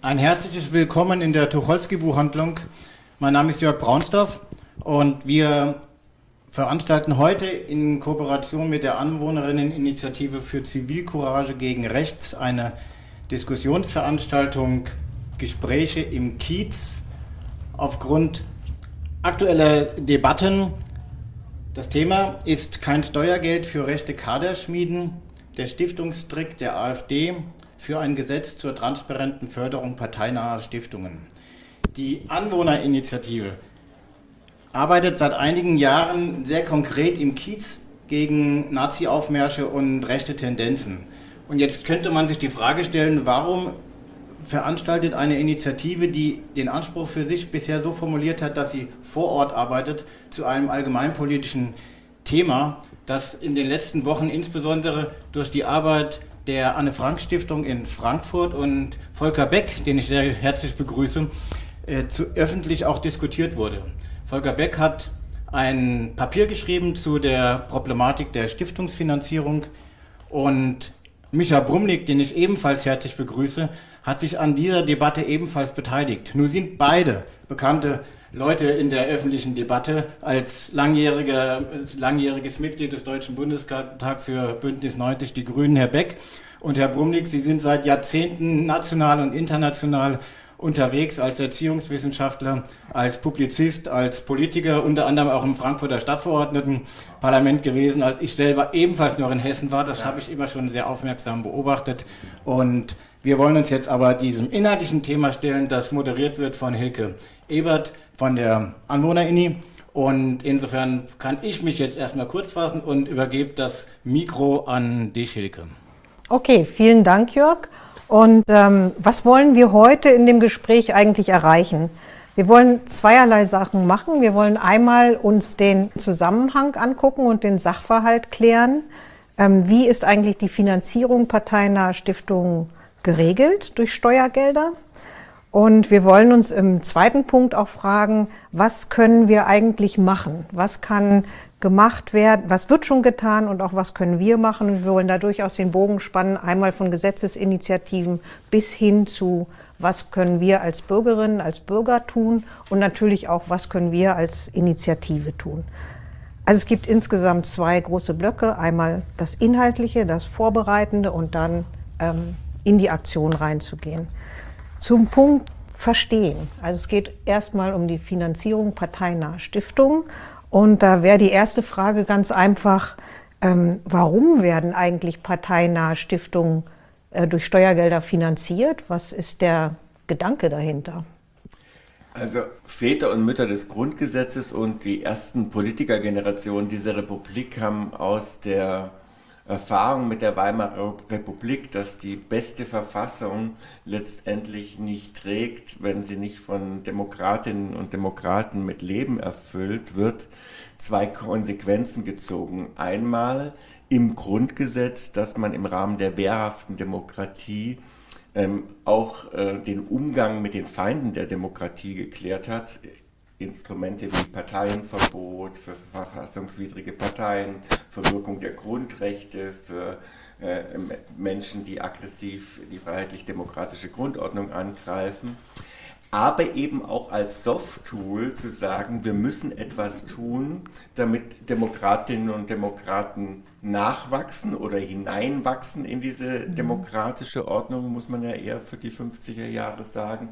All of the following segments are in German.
Ein herzliches Willkommen in der Tucholsky-Buchhandlung. Mein Name ist Jörg Braunsdorf und wir veranstalten heute in Kooperation mit der Anwohnerinneninitiative für Zivilcourage gegen Rechts eine Diskussionsveranstaltung Gespräche im Kiez aufgrund aktueller Debatten. Das Thema ist kein Steuergeld für rechte Kaderschmieden, der Stiftungstrick der AfD für ein Gesetz zur transparenten Förderung parteinaher Stiftungen. Die Anwohnerinitiative arbeitet seit einigen Jahren sehr konkret im Kiez gegen Nazi-Aufmärsche und rechte Tendenzen. Und jetzt könnte man sich die Frage stellen, warum veranstaltet eine Initiative, die den Anspruch für sich bisher so formuliert hat, dass sie vor Ort arbeitet, zu einem allgemeinpolitischen Thema, das in den letzten Wochen insbesondere durch die Arbeit der Anne Frank Stiftung in Frankfurt und Volker Beck, den ich sehr herzlich begrüße, äh, zu, öffentlich auch diskutiert wurde. Volker Beck hat ein Papier geschrieben zu der Problematik der Stiftungsfinanzierung und Micha Brumlik, den ich ebenfalls herzlich begrüße, hat sich an dieser Debatte ebenfalls beteiligt. Nun sind beide bekannte Leute in der öffentlichen Debatte als langjähriger, langjähriges Mitglied des Deutschen Bundestags für Bündnis 90 Die Grünen, Herr Beck und Herr Brumlik. Sie sind seit Jahrzehnten national und international unterwegs als Erziehungswissenschaftler, als Publizist, als Politiker, unter anderem auch im Frankfurter Stadtverordnetenparlament gewesen, als ich selber ebenfalls noch in Hessen war. Das ja. habe ich immer schon sehr aufmerksam beobachtet. Und wir wollen uns jetzt aber diesem inhaltlichen Thema stellen, das moderiert wird von Hilke Ebert von der Anwohner-INI. Und insofern kann ich mich jetzt erstmal kurz fassen und übergebe das Mikro an dich, Hilke. Okay, vielen Dank, Jörg. Und ähm, was wollen wir heute in dem Gespräch eigentlich erreichen? Wir wollen zweierlei Sachen machen. Wir wollen einmal uns den Zusammenhang angucken und den Sachverhalt klären. Ähm, wie ist eigentlich die Finanzierung parteinaher Stiftungen geregelt durch Steuergelder? Und wir wollen uns im zweiten Punkt auch fragen, was können wir eigentlich machen? Was kann gemacht werden, was wird schon getan und auch was können wir machen. Wir wollen da durchaus den Bogen spannen, einmal von Gesetzesinitiativen bis hin zu, was können wir als Bürgerinnen, als Bürger tun und natürlich auch, was können wir als Initiative tun. Also es gibt insgesamt zwei große Blöcke, einmal das Inhaltliche, das Vorbereitende und dann ähm, in die Aktion reinzugehen. Zum Punkt Verstehen. Also es geht erstmal um die Finanzierung parteinaher Stiftungen und da wäre die erste Frage ganz einfach, ähm, warum werden eigentlich parteinahe Stiftungen äh, durch Steuergelder finanziert? Was ist der Gedanke dahinter? Also Väter und Mütter des Grundgesetzes und die ersten Politikergenerationen dieser Republik haben aus der Erfahrung mit der Weimarer Republik, dass die beste Verfassung letztendlich nicht trägt, wenn sie nicht von Demokratinnen und Demokraten mit Leben erfüllt wird, zwei Konsequenzen gezogen. Einmal im Grundgesetz, dass man im Rahmen der wehrhaften Demokratie ähm, auch äh, den Umgang mit den Feinden der Demokratie geklärt hat, Instrumente wie Parteienverbot für verfassungswidrige Parteien, Verwirkung der Grundrechte für äh, Menschen, die aggressiv die freiheitlich-demokratische Grundordnung angreifen, aber eben auch als Soft-Tool zu sagen, wir müssen etwas tun, damit Demokratinnen und Demokraten nachwachsen oder hineinwachsen in diese mhm. demokratische Ordnung, muss man ja eher für die 50er Jahre sagen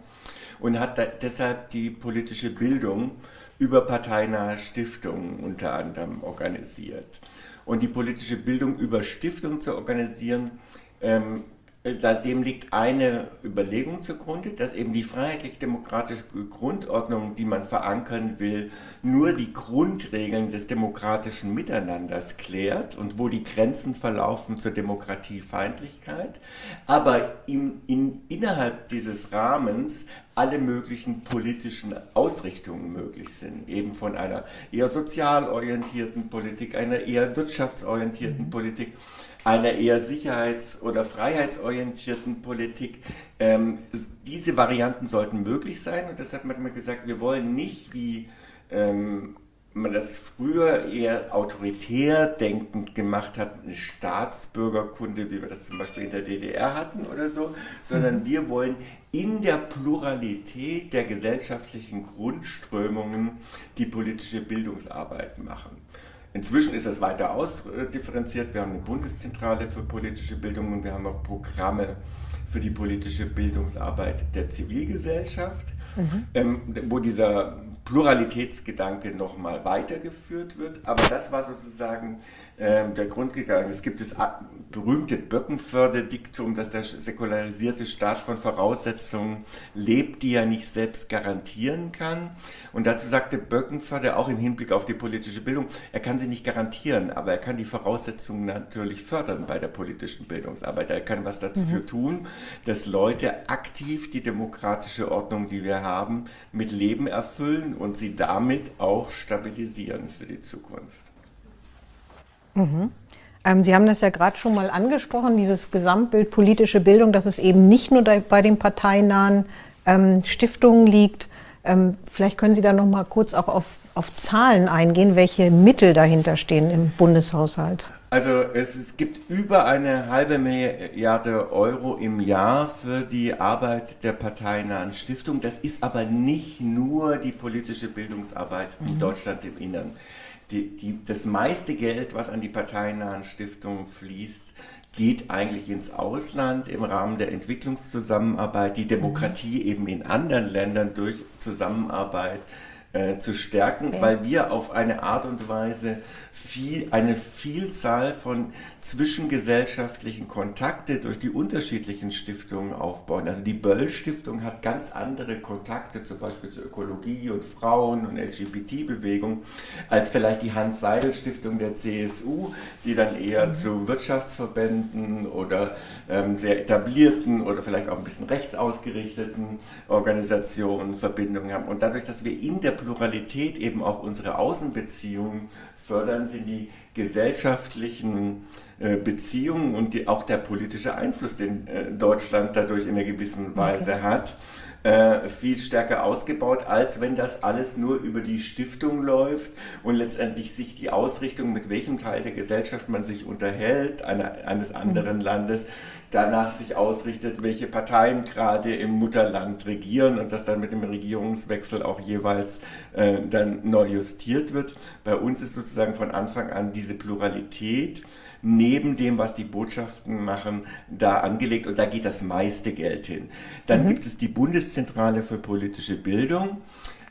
und hat deshalb die politische Bildung über parteinahe Stiftungen unter anderem organisiert. Und die politische Bildung über Stiftungen zu organisieren, ähm, dem liegt eine Überlegung zugrunde, dass eben die freiheitlich-demokratische Grundordnung, die man verankern will, nur die Grundregeln des demokratischen Miteinanders klärt und wo die Grenzen verlaufen zur Demokratiefeindlichkeit, aber in, in, innerhalb dieses Rahmens alle möglichen politischen Ausrichtungen möglich sind, eben von einer eher sozial orientierten Politik, einer eher wirtschaftsorientierten Politik einer eher sicherheits- oder freiheitsorientierten Politik. Ähm, diese Varianten sollten möglich sein und deshalb hat man gesagt, wir wollen nicht wie ähm, man das früher eher autoritär denkend gemacht hat, eine Staatsbürgerkunde, wie wir das zum Beispiel in der DDR hatten oder so, sondern mhm. wir wollen in der Pluralität der gesellschaftlichen Grundströmungen die politische Bildungsarbeit machen. Inzwischen ist das weiter ausdifferenziert. Wir haben eine Bundeszentrale für politische Bildung und wir haben auch Programme für die politische Bildungsarbeit der Zivilgesellschaft, mhm. ähm, wo dieser Pluralitätsgedanke nochmal weitergeführt wird. Aber das war sozusagen äh, der Grund gegangen. Es gibt das berühmte Böckenförde-Diktum, dass der säkularisierte Staat von Voraussetzungen lebt, die er nicht selbst garantieren kann. Und dazu sagte Böckenförde auch im Hinblick auf die politische Bildung, er kann sie nicht garantieren, aber er kann die Voraussetzungen natürlich fördern bei der politischen Bildungsarbeit. Er kann was dafür mhm. tun, dass Leute aktiv die demokratische Ordnung, die wir haben, mit Leben erfüllen und sie damit auch stabilisieren für die Zukunft. Mhm. Ähm, Sie haben das ja gerade schon mal angesprochen, dieses Gesamtbild politische Bildung, dass es eben nicht nur bei den parteinahen ähm, Stiftungen liegt. Ähm, vielleicht können Sie da noch mal kurz auch auf, auf Zahlen eingehen, welche Mittel dahinter stehen im Bundeshaushalt. Also es, es, gibt über eine halbe Milliarde Euro im Jahr für die Arbeit der parteinahen Stiftung. Das ist aber nicht nur die politische Bildungsarbeit in mhm. Deutschland im Innern die, die, das meiste Geld, was an die parteinahen Stiftungen fließt, geht eigentlich ins Ausland im Rahmen der Entwicklungszusammenarbeit, die Demokratie mhm. eben in anderen Ländern durch Zusammenarbeit äh, zu stärken, okay. weil wir auf eine Art und Weise viel, eine Vielzahl von zwischengesellschaftlichen Kontakte durch die unterschiedlichen Stiftungen aufbauen. Also die Böll-Stiftung hat ganz andere Kontakte, zum Beispiel zur Ökologie und Frauen und LGBT-Bewegung, als vielleicht die Hans-Seidel-Stiftung der CSU, die dann eher mhm. zu Wirtschaftsverbänden oder ähm, sehr etablierten oder vielleicht auch ein bisschen rechtsausgerichteten Organisationen Verbindungen haben. Und dadurch, dass wir in der Pluralität eben auch unsere Außenbeziehungen fördern, sind die gesellschaftlichen Beziehungen und die, auch der politische Einfluss, den äh, Deutschland dadurch in einer gewissen Weise okay. hat, äh, viel stärker ausgebaut, als wenn das alles nur über die Stiftung läuft und letztendlich sich die Ausrichtung, mit welchem Teil der Gesellschaft man sich unterhält, einer, eines anderen mhm. Landes, danach sich ausrichtet, welche Parteien gerade im Mutterland regieren und das dann mit dem Regierungswechsel auch jeweils äh, dann neu justiert wird. Bei uns ist sozusagen von Anfang an diese Pluralität neben dem, was die Botschaften machen, da angelegt und da geht das meiste Geld hin. Dann mhm. gibt es die Bundeszentrale für politische Bildung.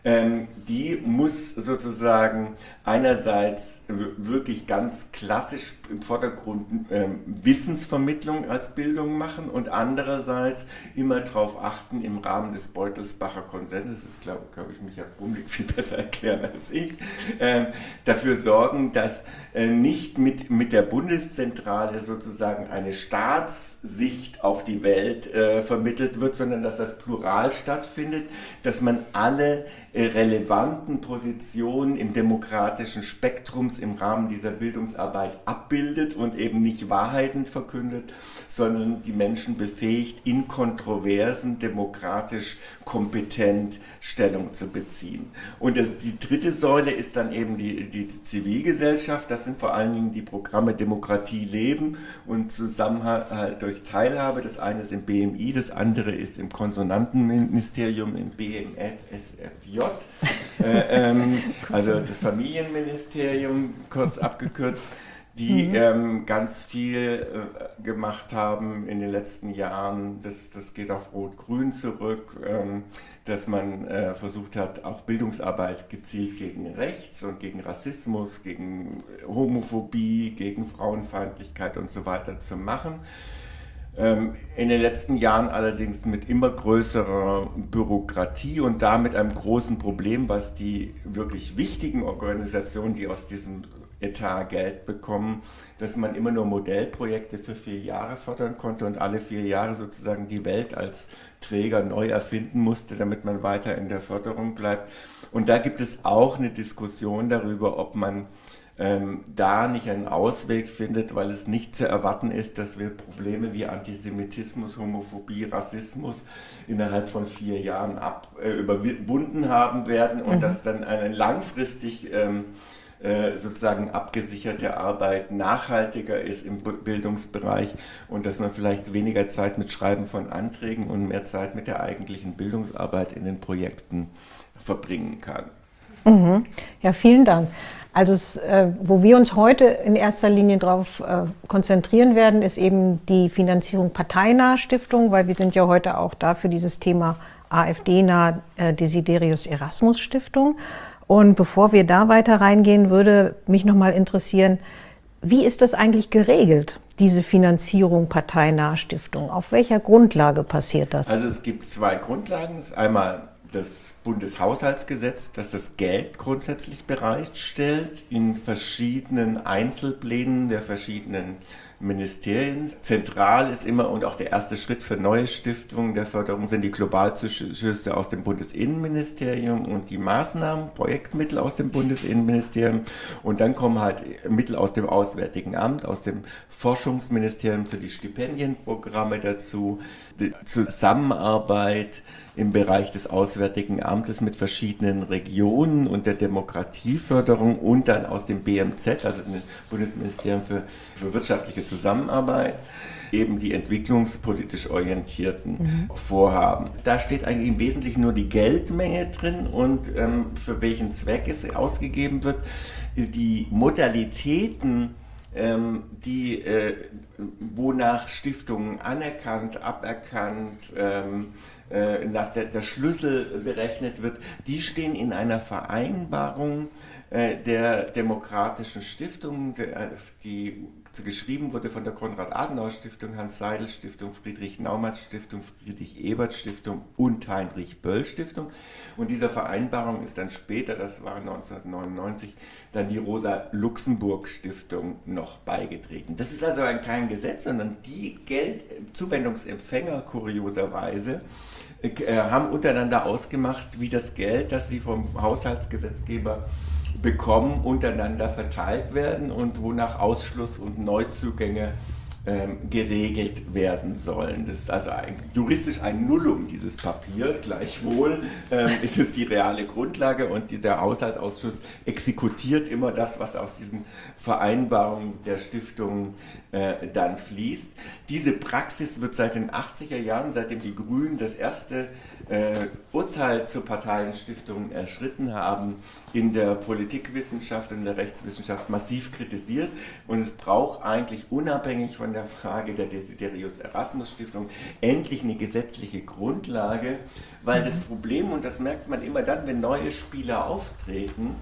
Ähm, die muss sozusagen einerseits wirklich ganz klassisch im Vordergrund ähm, Wissensvermittlung als Bildung machen und andererseits immer darauf achten, im Rahmen des Beutelsbacher Konsenses, das glaube glaub ich Michael Bumlik viel besser erklären als ich, äh, dafür sorgen, dass äh, nicht mit, mit der Bundeszentrale sozusagen eine Staatssicht auf die Welt äh, vermittelt wird, sondern dass das plural stattfindet, dass man alle relevanten Positionen im demokratischen Spektrums im Rahmen dieser Bildungsarbeit abbildet und eben nicht Wahrheiten verkündet, sondern die Menschen befähigt, in Kontroversen demokratisch kompetent Stellung zu beziehen. Und das, die dritte Säule ist dann eben die, die Zivilgesellschaft. Das sind vor allen Dingen die Programme Demokratie leben und Zusammenhalt durch Teilhabe. Das eine ist im BMI, das andere ist im Konsonantenministerium, im BMF, SFJ. äh, ähm, also das Familienministerium, kurz abgekürzt die mhm. ähm, ganz viel äh, gemacht haben in den letzten Jahren. Das, das geht auf Rot-Grün zurück, ähm, dass man äh, versucht hat, auch Bildungsarbeit gezielt gegen Rechts und gegen Rassismus, gegen Homophobie, gegen Frauenfeindlichkeit und so weiter zu machen. Ähm, in den letzten Jahren allerdings mit immer größerer Bürokratie und damit einem großen Problem, was die wirklich wichtigen Organisationen, die aus diesem Etat Geld bekommen, dass man immer nur Modellprojekte für vier Jahre fördern konnte und alle vier Jahre sozusagen die Welt als Träger neu erfinden musste, damit man weiter in der Förderung bleibt. Und da gibt es auch eine Diskussion darüber, ob man ähm, da nicht einen Ausweg findet, weil es nicht zu erwarten ist, dass wir Probleme wie Antisemitismus, Homophobie, Rassismus innerhalb von vier Jahren ab, äh, überwunden haben werden und mhm. dass dann eine langfristig ähm, äh, sozusagen abgesicherte Arbeit nachhaltiger ist im Bildungsbereich und dass man vielleicht weniger Zeit mit Schreiben von Anträgen und mehr Zeit mit der eigentlichen Bildungsarbeit in den Projekten verbringen kann. Mhm. Ja, vielen Dank. Also es, äh, wo wir uns heute in erster Linie darauf äh, konzentrieren werden, ist eben die Finanzierung parteinaher Stiftung, weil wir sind ja heute auch da für dieses Thema AfD-nah äh, Desiderius Erasmus Stiftung. Und bevor wir da weiter reingehen, würde mich nochmal interessieren, wie ist das eigentlich geregelt, diese Finanzierung parteinaher Stiftung? Auf welcher Grundlage passiert das? Also es gibt zwei Grundlagen. Einmal das Bundeshaushaltsgesetz, das das Geld grundsätzlich bereitstellt in verschiedenen Einzelplänen der verschiedenen Ministerien. Zentral ist immer und auch der erste Schritt für neue Stiftungen der Förderung sind die Globalzuschüsse aus dem Bundesinnenministerium und die Maßnahmen, Projektmittel aus dem Bundesinnenministerium. Und dann kommen halt Mittel aus dem Auswärtigen Amt, aus dem Forschungsministerium für die Stipendienprogramme dazu, die Zusammenarbeit im Bereich des Auswärtigen Amtes mit verschiedenen Regionen und der Demokratieförderung und dann aus dem BMZ, also dem Bundesministerium für, für wirtschaftliche Zusammenarbeit eben die entwicklungspolitisch orientierten mhm. Vorhaben. Da steht eigentlich im Wesentlichen nur die Geldmenge drin und ähm, für welchen Zweck es ausgegeben wird. Die Modalitäten, ähm, die, äh, wonach Stiftungen anerkannt, aberkannt, ähm, äh, nach der, der, Schlüssel berechnet wird, die stehen in einer Vereinbarung äh, der demokratischen Stiftungen, die geschrieben wurde von der Konrad-Adenauer-Stiftung, Hans-Seidel-Stiftung, Friedrich-Naumann-Stiftung, Friedrich-Ebert-Stiftung und Heinrich-Böll-Stiftung. Und dieser Vereinbarung ist dann später, das war 1999, dann die Rosa-Luxemburg-Stiftung noch beigetreten. Das ist also kein Gesetz, sondern die Geldzuwendungsempfänger kurioserweise äh, haben untereinander ausgemacht, wie das Geld, das sie vom Haushaltsgesetzgeber bekommen, untereinander verteilt werden und wonach Ausschluss und Neuzugänge ähm, geregelt werden sollen. Das ist also ein, juristisch ein Nullum, dieses Papier. Gleichwohl ähm, ist es die reale Grundlage und die, der Haushaltsausschuss exekutiert immer das, was aus diesen Vereinbarungen der Stiftung äh, dann fließt. Diese Praxis wird seit den 80er Jahren, seitdem die Grünen das erste äh, Urteil zur Parteienstiftung erschritten haben, in der Politikwissenschaft und der Rechtswissenschaft massiv kritisiert. Und es braucht eigentlich unabhängig von der Frage der Desiderius Erasmus Stiftung endlich eine gesetzliche Grundlage, weil das Problem, und das merkt man immer dann, wenn neue Spieler auftreten,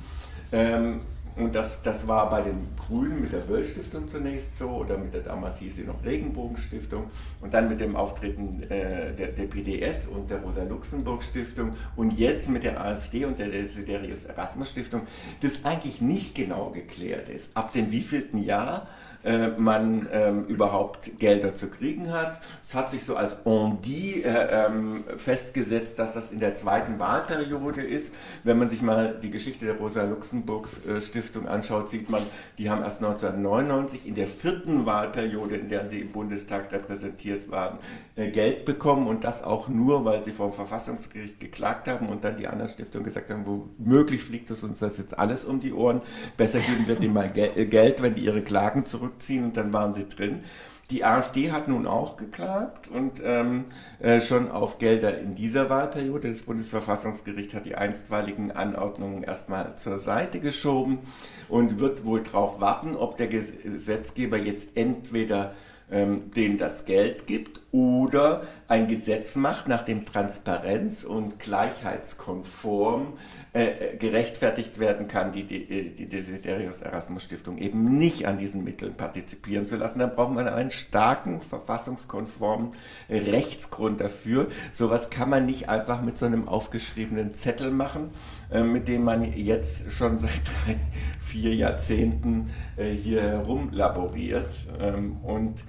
ähm, und das, das war bei den Grünen mit der Böll-Stiftung zunächst so oder mit der damals hieß sie noch Regenbogen-Stiftung und dann mit dem Auftreten äh, der, der, PDS und der Rosa-Luxemburg-Stiftung und jetzt mit der AfD und der Desiderius Erasmus-Stiftung, das eigentlich nicht genau geklärt ist. Ab dem wievielten Jahr äh, man ähm, überhaupt Gelder zu kriegen hat. Es hat sich so als on dit äh, ähm, festgesetzt, dass das in der zweiten Wahlperiode ist. Wenn man sich mal die Geschichte der Rosa-Luxemburg-Stiftung anschaut, sieht man, die haben erst 1999 in der vierten Wahlperiode, in der sie im Bundestag repräsentiert waren, äh, Geld bekommen und das auch nur, weil sie vom Verfassungsgericht geklagt haben und dann die anderen Stiftungen gesagt haben, womöglich fliegt es uns das jetzt alles um die Ohren. Besser geben wir denen mal Geld, wenn die ihre Klagen zurück zurückziehen und dann waren sie drin. Die AfD hat nun auch geklagt und ähm, äh, schon auf Gelder in dieser Wahlperiode. Das Bundesverfassungsgericht hat die einstweiligen Anordnungen erstmal zur Seite geschoben und wird wohl darauf warten, ob der Gesetzgeber jetzt entweder ähm, denen das Geld gibt oder ein Gesetz macht, nach dem Transparenz und gleichheitskonform äh, gerechtfertigt werden kann, die, die, äh, die Desiderius Erasmus Stiftung eben nicht an diesen Mitteln partizipieren zu lassen. Dann braucht man einen starken, verfassungskonformen Rechtsgrund dafür. Sowas kann man nicht einfach mit so einem aufgeschriebenen Zettel machen, äh, mit dem man jetzt schon seit drei, vier Jahrzehnten hier herumlaboriert. Ähm, und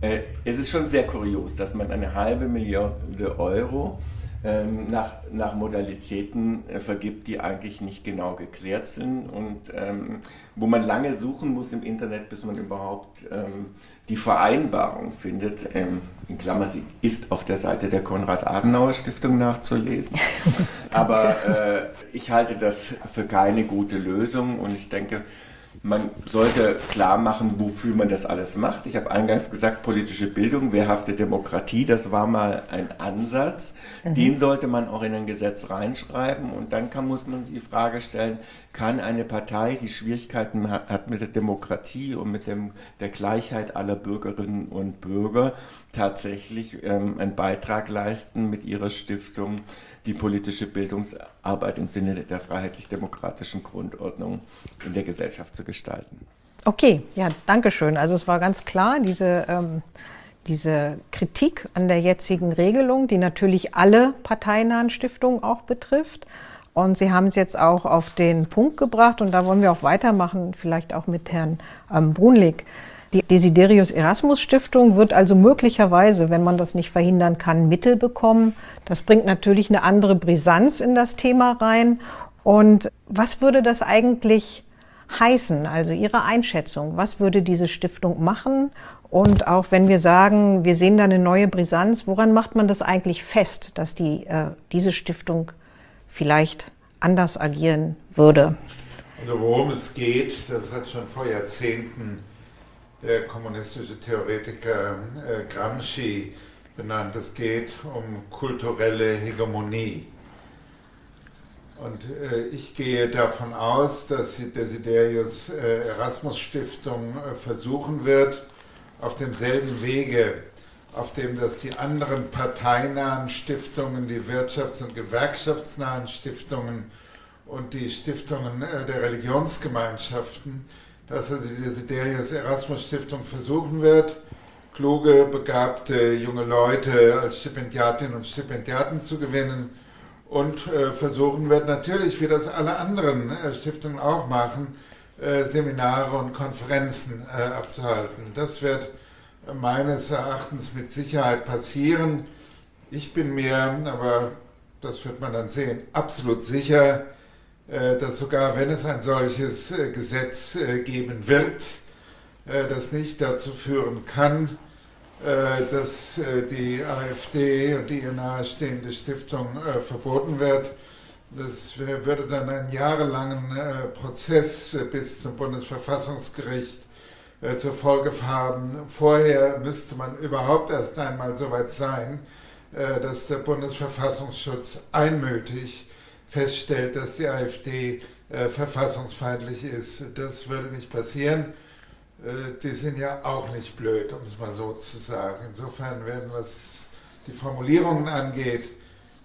es ist schon sehr kurios, dass man eine halbe Milliarde Euro ähm, nach, nach Modalitäten äh, vergibt, die eigentlich nicht genau geklärt sind und ähm, wo man lange suchen muss im Internet, bis man überhaupt ähm, die Vereinbarung findet. Ähm, in Klammer, sie ist auf der Seite der Konrad-Adenauer-Stiftung nachzulesen. Aber äh, ich halte das für keine gute Lösung und ich denke, man sollte klar machen, wofür man das alles macht. Ich habe eingangs gesagt, politische Bildung, wehrhafte Demokratie, das war mal ein Ansatz. Mhm. Den sollte man auch in ein Gesetz reinschreiben. Und dann kann, muss man sich die Frage stellen, kann eine Partei, die Schwierigkeiten hat mit der Demokratie und mit dem, der Gleichheit aller Bürgerinnen und Bürger, tatsächlich ähm, einen Beitrag leisten mit ihrer Stiftung, die politische Bildungsarbeit im Sinne der freiheitlich-demokratischen Grundordnung in der Gesellschaft zu gestalten. Okay, ja, danke schön. Also es war ganz klar, diese, ähm, diese Kritik an der jetzigen Regelung, die natürlich alle parteinahen Stiftungen auch betrifft. Und Sie haben es jetzt auch auf den Punkt gebracht und da wollen wir auch weitermachen, vielleicht auch mit Herrn ähm, Brunlik. Die Desiderius Erasmus Stiftung wird also möglicherweise, wenn man das nicht verhindern kann, Mittel bekommen. Das bringt natürlich eine andere Brisanz in das Thema rein. Und was würde das eigentlich heißen? Also Ihre Einschätzung. Was würde diese Stiftung machen? Und auch wenn wir sagen, wir sehen da eine neue Brisanz, woran macht man das eigentlich fest, dass die, äh, diese Stiftung vielleicht anders agieren würde? Also worum es geht, das hat schon vor Jahrzehnten der kommunistische Theoretiker äh, Gramsci benannt. Es geht um kulturelle Hegemonie. Und äh, ich gehe davon aus, dass die Desiderius äh, Erasmus Stiftung versuchen wird, auf demselben Wege, auf dem das die anderen parteinahen Stiftungen, die wirtschafts- und gewerkschaftsnahen Stiftungen und die Stiftungen der Religionsgemeinschaften dass also die Desiderius Erasmus Stiftung versuchen wird, kluge, begabte junge Leute als Stipendiatinnen und Stipendiaten zu gewinnen und äh, versuchen wird natürlich, wie das alle anderen äh, Stiftungen auch machen, äh, Seminare und Konferenzen abzuhalten. Das wird meines Erachtens mit Sicherheit passieren. Ich bin mir, aber das wird man dann sehen, absolut sicher, dass sogar wenn es ein solches äh, Gesetz äh, geben wird, das nicht dazu führen kann, dass die AfD und die ihr nahestehende Stiftung verboten wird. Das würde dann einen jahrelangen Prozess bis zum Bundesverfassungsgericht zur Folge haben. Vorher müsste man überhaupt erst einmal so weit sein, dass der Bundesverfassungsschutz einmütig feststellt, dass die AfD äh, verfassungsfeindlich ist. Das würde nicht passieren. Äh, die sind ja auch nicht blöd, um es mal so zu sagen. Insofern werden, was die Formulierungen angeht,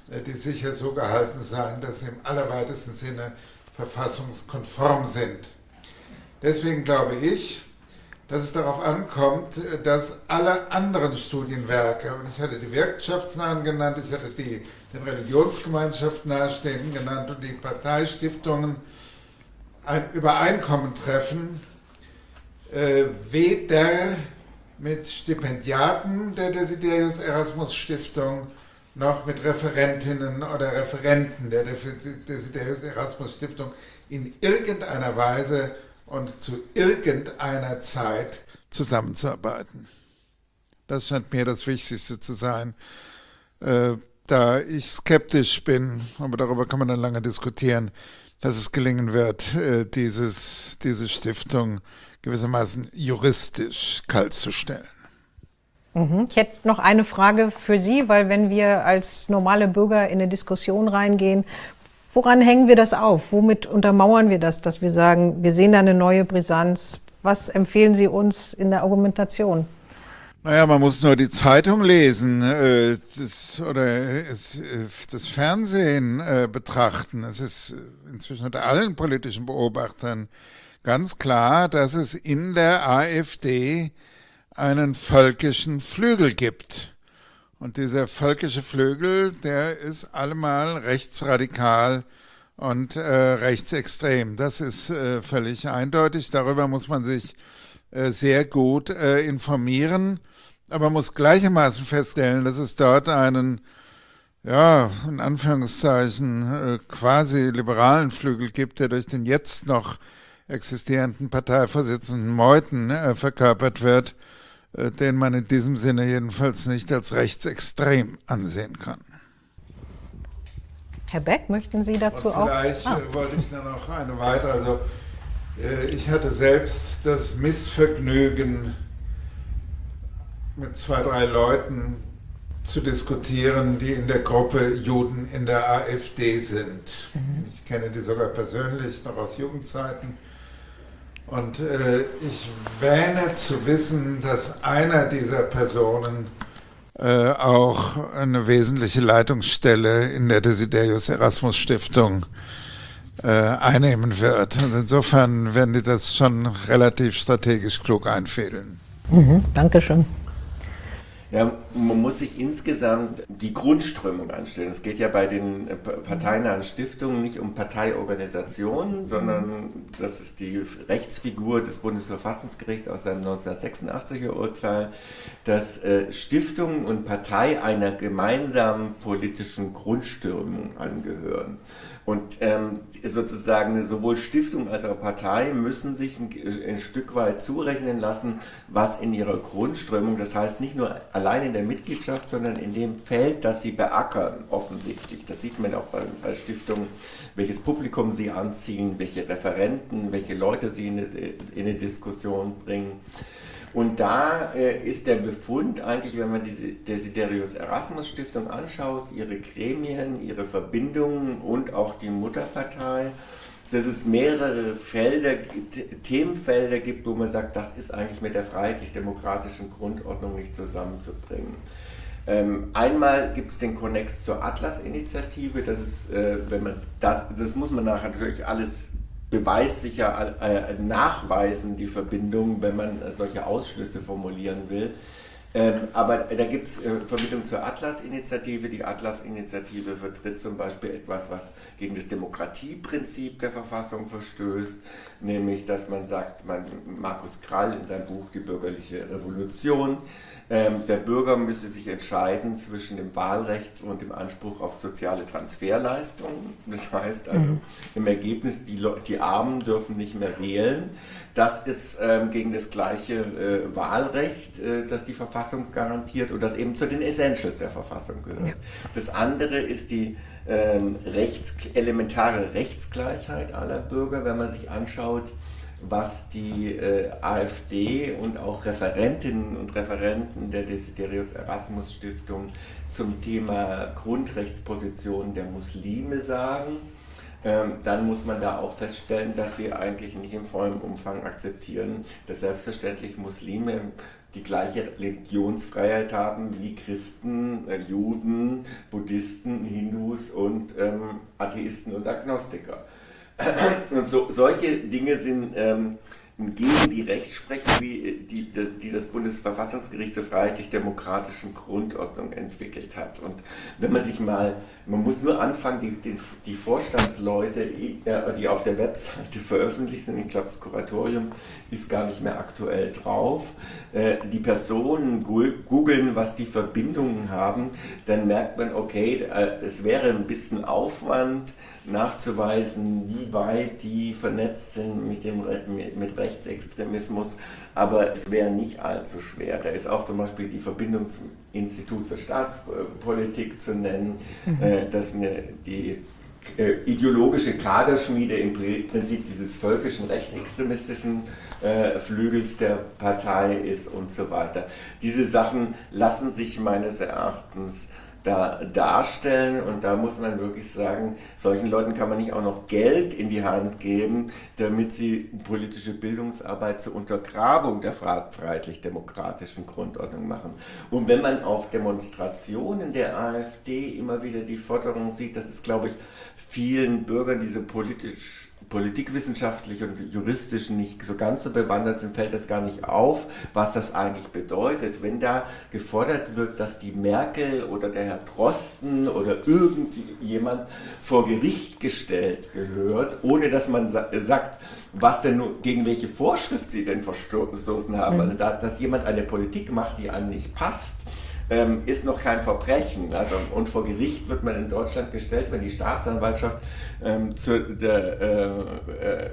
äh, die sicher so gehalten sein, dass sie im allerweitesten Sinne verfassungskonform sind. Deswegen glaube ich, dass es darauf ankommt, dass alle anderen Studienwerke, und ich hatte die wirtschaftsnahen genannt, ich hatte die den Religionsgemeinschaften nahestehenden genannt und die Parteistiftungen, ein Übereinkommen treffen, äh, weder mit Stipendiaten der Desiderius Erasmus Stiftung noch mit Referentinnen oder Referenten der Desiderius Erasmus Stiftung in irgendeiner Weise und zu irgendeiner Zeit zusammenzuarbeiten. Das scheint mir das Wichtigste zu sein. Äh, da ich skeptisch bin, aber darüber kann man dann lange diskutieren, dass es gelingen wird, äh, dieses, diese Stiftung gewissermaßen juristisch kaltzustellen. Mhm. Ich hätte noch eine Frage für Sie, weil wenn wir als normale Bürger in eine Diskussion reingehen, Woran hängen wir das auf? Womit untermauern wir das, dass wir sagen, wir sehen da eine neue Brisanz? Was empfehlen Sie uns in der Argumentation? Naja, man muss nur die Zeitung lesen äh, das, oder es, das Fernsehen äh, betrachten. Es ist inzwischen unter allen politischen Beobachtern ganz klar, dass es in der AfD einen völkischen Flügel gibt. Und dieser völkische Flügel, der ist allemal rechtsradikal und äh, rechtsextrem. Das ist äh, völlig eindeutig. Darüber muss man sich äh, sehr gut äh, informieren. Aber muss gleichermaßen feststellen, dass es dort einen ja, in Anführungszeichen, äh, quasi liberalen Flügel gibt, der durch den jetzt noch existierenden Parteivorsitzenden Meuthen äh, verkörpert wird, den man in diesem Sinne jedenfalls nicht als rechtsextrem ansehen kann. Herr Beck, möchten Sie dazu vielleicht auch? Vielleicht ah. wollte ich nur noch eine weitere. Also, ich hatte selbst das Missvergnügen, mit zwei, drei Leuten zu diskutieren, die in der Gruppe Juden in der AfD sind. Mhm. Ich kenne die sogar persönlich, noch aus Jugendzeiten. Und äh, ich wähne zu wissen, dass einer dieser Personen äh, auch eine wesentliche Leitungsstelle in der Desiderius Erasmus Stiftung äh, einnehmen wird. Und insofern werden die das schon relativ strategisch klug einfädeln. Mhm, Dankeschön. Ja, man muss sich insgesamt die Grundströmung anstellen. Es geht ja bei den äh, parteinahen Stiftungen nicht um Parteiorganisationen, sondern das ist die Rechtsfigur des Bundesverfassungsgerichts aus seinem 1986er Urteil, dass äh, Stiftungen und Partei einer gemeinsamen politischen Grundströmung angehören. Und ähm, sozusagen sowohl Stiftung als auch Partei müssen sich ein, ein, Stück weit zurechnen lassen, was in ihrer Grundströmung, das heißt nicht nur allein in der Mitgliedschaft, sondern in dem Feld, das sie beackern, offensichtlich. Das sieht man auch bei, bei Stiftungen, welches Publikum sie anziehen, welche Referenten, welche Leute sie in eine, in eine Diskussion bringen. Und da äh, ist der Befund eigentlich, wenn man diese Desiderius Erasmus Stiftung anschaut, ihre Gremien, ihre Verbindungen und auch die Mutterpartei, dass es mehrere Felder, Themenfelder gibt, wo man sagt, das ist eigentlich mit der freiheitlich-demokratischen Grundordnung nicht zusammenzubringen. Ähm, einmal gibt es den Konnex zur Atlas-Initiative, das äh, das, das muss man nachher natürlich alles beweissicher äh, nachweisen, die Verbindung, wenn man solche Ausschlüsse formulieren will. Ähm, aber da gibt es äh, Verbindung zur Atlas-Initiative. Die Atlas-Initiative vertritt zum Beispiel etwas, was gegen das Demokratieprinzip der Verfassung verstößt, nämlich dass man sagt, man, Markus Krall in seinem Buch Die bürgerliche Revolution, ähm, der Bürger müsse sich entscheiden zwischen dem Wahlrecht und dem Anspruch auf soziale Transferleistungen. Das heißt also mhm. im Ergebnis, die, die Armen dürfen nicht mehr wählen. Das ist ähm, gegen das gleiche äh, Wahlrecht, äh, das die Verfassung garantiert und das eben zu den Essentials der Verfassung gehört. Ja. Das andere ist die ähm, rechts, elementare Rechtsgleichheit aller Bürger, wenn man sich anschaut, was die äh, AfD und auch Referentinnen und Referenten der Desiderius Erasmus Stiftung zum Thema Grundrechtsposition der Muslime sagen. Ähm, dann muss man da auch feststellen, dass sie eigentlich nicht im vollen Umfang akzeptieren, dass selbstverständlich Muslime die gleiche Religionsfreiheit haben wie Christen, äh, Juden, Buddhisten, Hindus und ähm, Atheisten und Agnostiker. Und so, solche Dinge sind ähm, gegen die Rechtsprechung, wie die, die das Bundesverfassungsgericht zur freiheitlich-demokratischen Grundordnung entwickelt hat. Und wenn man sich mal, man muss nur anfangen, die, die, die Vorstandsleute, äh, die auf der Webseite veröffentlicht sind, ich glaube, das Kuratorium ist gar nicht mehr aktuell drauf, äh, die Personen googeln, was die Verbindungen haben, dann merkt man, okay, äh, es wäre ein bisschen Aufwand, nachzuweisen, wie weit die vernetzt sind mit, dem, mit, mit Rechtsextremismus, aber es wäre nicht allzu schwer. Da ist auch zum Beispiel die Verbindung zum Institut für Staatspolitik zu nennen, mhm. äh, dass eine, die äh, ideologische Kaderschmiede im Prinzip dieses völkischen rechtsextremistischen äh, Flügels der Partei ist und so weiter. Diese Sachen lassen sich meines Erachtens da darstellen. Und da muss man wirklich sagen, solchen Leuten kann man nicht auch noch Geld in die Hand geben, damit sie politische Bildungsarbeit zur Untergrabung der freiheitlich-demokratischen Grundordnung machen. Und wenn man auf Demonstrationen der AfD immer wieder die Forderung sieht, das ist, glaube ich, vielen Bürgern diese politisch politikwissenschaftlich und juristisch nicht so ganz so bewandert sind, fällt das gar nicht auf, was das eigentlich bedeutet. Wenn da gefordert wird, dass die Merkel oder der Herr Drosten oder irgendjemand vor Gericht gestellt gehört, ohne dass man sagt, was denn nur, gegen welche Vorschrift sie denn verstoßen haben. Mhm. Also da, dass jemand eine Politik macht, die einem nicht passt, ähm, ist noch kein Verbrechen. Also, und vor Gericht wird man in Deutschland gestellt, wenn die Staatsanwaltschaft ähm, zu der äh, äh,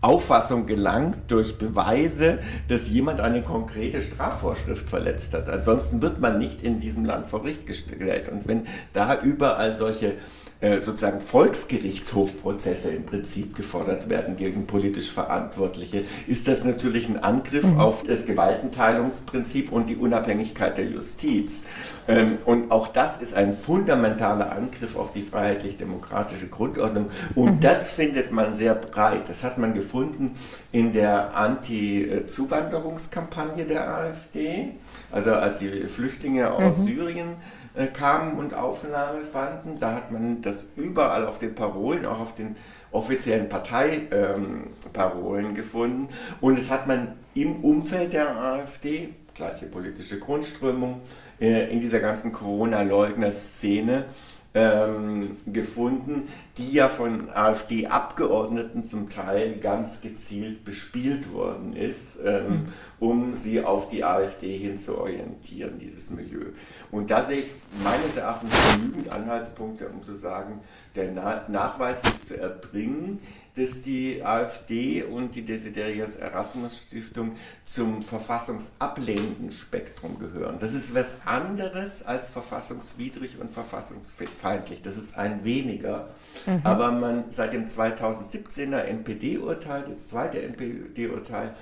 Auffassung gelangt durch Beweise, dass jemand eine konkrete Strafvorschrift verletzt hat. Ansonsten wird man nicht in diesem Land vor Gericht gestellt. Und wenn da überall solche sozusagen Volksgerichtshofprozesse im Prinzip gefordert werden gegen politisch Verantwortliche, ist das natürlich ein Angriff mhm. auf das Gewaltenteilungsprinzip und die Unabhängigkeit der Justiz. Ähm, und auch das ist ein fundamentaler Angriff auf die freiheitlich-demokratische Grundordnung. Und mhm. das findet man sehr breit. Das hat man gefunden in der Anti-Zuwanderungskampagne der AfD. Also als die Flüchtlinge aus mhm. Syrien äh, kamen und Aufnahme fanden. Da hat man das überall auf den Parolen, auch auf den offiziellen Parteiparolen ähm, gefunden. Und es hat man im Umfeld der AfD, gleiche politische Grundströmung, äh, in dieser ganzen Corona-Leugner-Szene, ähm, gefunden, die ja von AfD-Abgeordneten zum Teil ganz gezielt bespielt worden ist, ähm, mhm. um sie auf die AfD hin zu orientieren, dieses Milieu. Und da sehe ich meines Erachtens genügend Anhaltspunkte, um zu sagen, der Na Nachweis ist zu erbringen, dass die AfD und die Desiderius Erasmus Stiftung zum verfassungsablehnenden Spektrum gehören. Das ist was anderes als verfassungswidrig und verfassungsfeindlich. Das ist ein weniger. Mhm. Aber man seit dem 2017er NPD-Urteil, das zweite NPD-Urteil,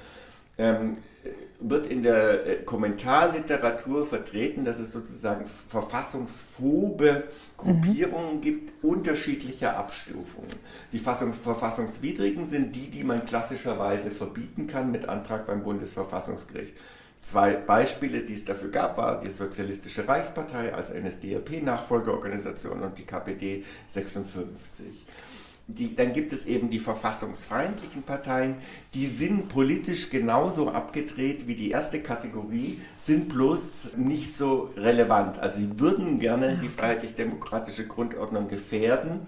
ähm, wird in der äh, Kommentarliteratur vertreten, dass es sozusagen verfassungsphobe Gruppierungen mhm. gibt, unterschiedlicher Abstufungen. Die verfassungswidrigen sind die, die man klassischerweise verbieten kann mit Antrag beim Bundesverfassungsgericht. Zwei Beispiele, die es dafür gab, war die Sozialistische Reichspartei als NSDAP-Nachfolgeorganisation und die KPD 56 die, dann gibt es eben die verfassungsfeindlichen Parteien, die sind politisch genauso abgedreht wie die erste Kategorie, sind bloß nicht so relevant. Also sie würden gerne die freiheitlich-demokratische Grundordnung gefährden,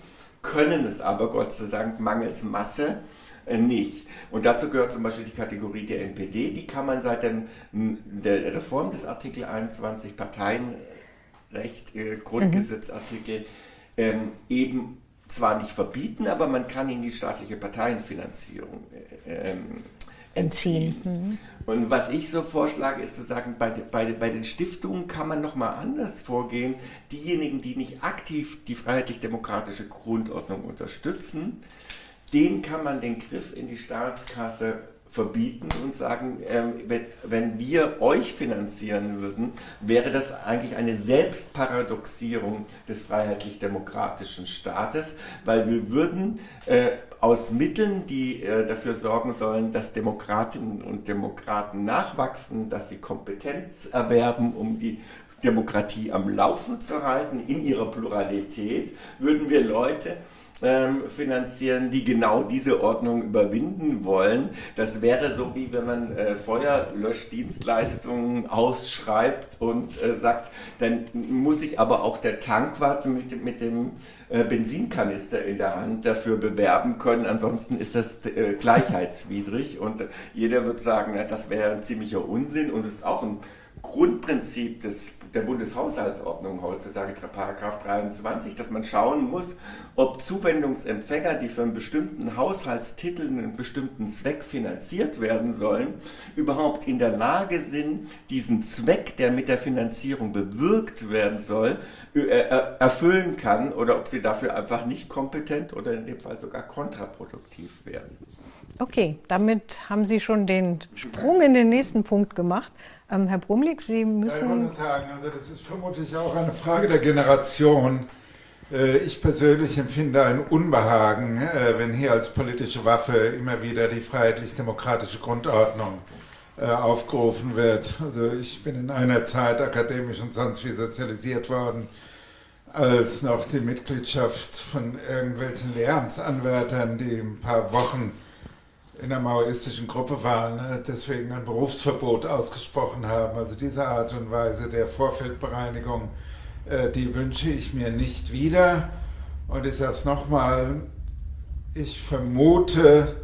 können es aber Gott sei Dank mangels Masse äh, nicht. Und dazu gehört zum Beispiel die Kategorie der NPD, die kann man seit dem, der Reform des Artikel 21 Parteienrecht, äh, Grundgesetzartikel, ähm, eben zwar nicht verbieten, aber man kann ihnen die staatliche Parteienfinanzierung äh, ähm, entziehen. Mhm. Und was ich so vorschlage, ist zu sagen, bei, bei, bei den Stiftungen kann man nochmal anders vorgehen. Diejenigen, die nicht aktiv die freiheitlich-demokratische Grundordnung unterstützen, denen kann man den Griff in die Staatskasse verbieten und sagen, ähm, wenn, wir euch finanzieren würden, wäre das eigentlich eine Selbstparadoxierung des freiheitlich-demokratischen Staates, weil wir würden äh, aus Mitteln, die äh, dafür sorgen sollen, dass Demokratinnen und Demokraten nachwachsen, dass sie Kompetenz erwerben, um die Demokratie am Laufen zu halten in ihrer Pluralität, würden wir Leute ähm, finanzieren, die genau diese Ordnung überwinden wollen. Das wäre so, wie wenn man äh, Feuerlöschdienstleistungen ausschreibt und äh, sagt, dann muss sich aber auch der Tankwart mit, mit dem äh, Benzinkanister in der Hand dafür bewerben können. Ansonsten ist das äh, gleichheitswidrig und jeder wird sagen, na, das wäre ein ziemlicher Unsinn und ist auch ein Grundprinzip des, der Bundeshaushaltsordnung heutzutage, Paragraph 23, dass man schauen muss, ob Zuwendungsempfänger, die für einen bestimmten Haushaltstitel einen bestimmten Zweck finanziert werden sollen, überhaupt in der Lage sind, diesen Zweck, der mit der Finanzierung bewirkt werden soll, äh, äh, erfüllen kann oder ob sie dafür einfach nicht kompetent oder in dem Fall sogar kontraproduktiv werden. Okay, damit haben Sie schon den Sprung in den nächsten Punkt gemacht. Ähm, Herr Brumlik, Sie müssen. Ja, ich wollte sagen, also das ist vermutlich auch eine Frage der Generation. Äh, ich persönlich empfinde ein Unbehagen, äh, wenn hier als politische Waffe immer wieder die freiheitlich-demokratische Grundordnung äh, aufgerufen wird. Also ich bin in einer Zeit akademisch und sonst wie sozialisiert worden, als noch die Mitgliedschaft von irgendwelchen Lehramtsanwärtern, die ein paar Wochen in der maoistischen Gruppe waren, ne, deswegen ein Berufsverbot ausgesprochen haben. Also diese Art und Weise der Vorfeldbereinigung, äh, die wünsche ich mir nicht wieder. Und ich sage es nochmal, ich vermute,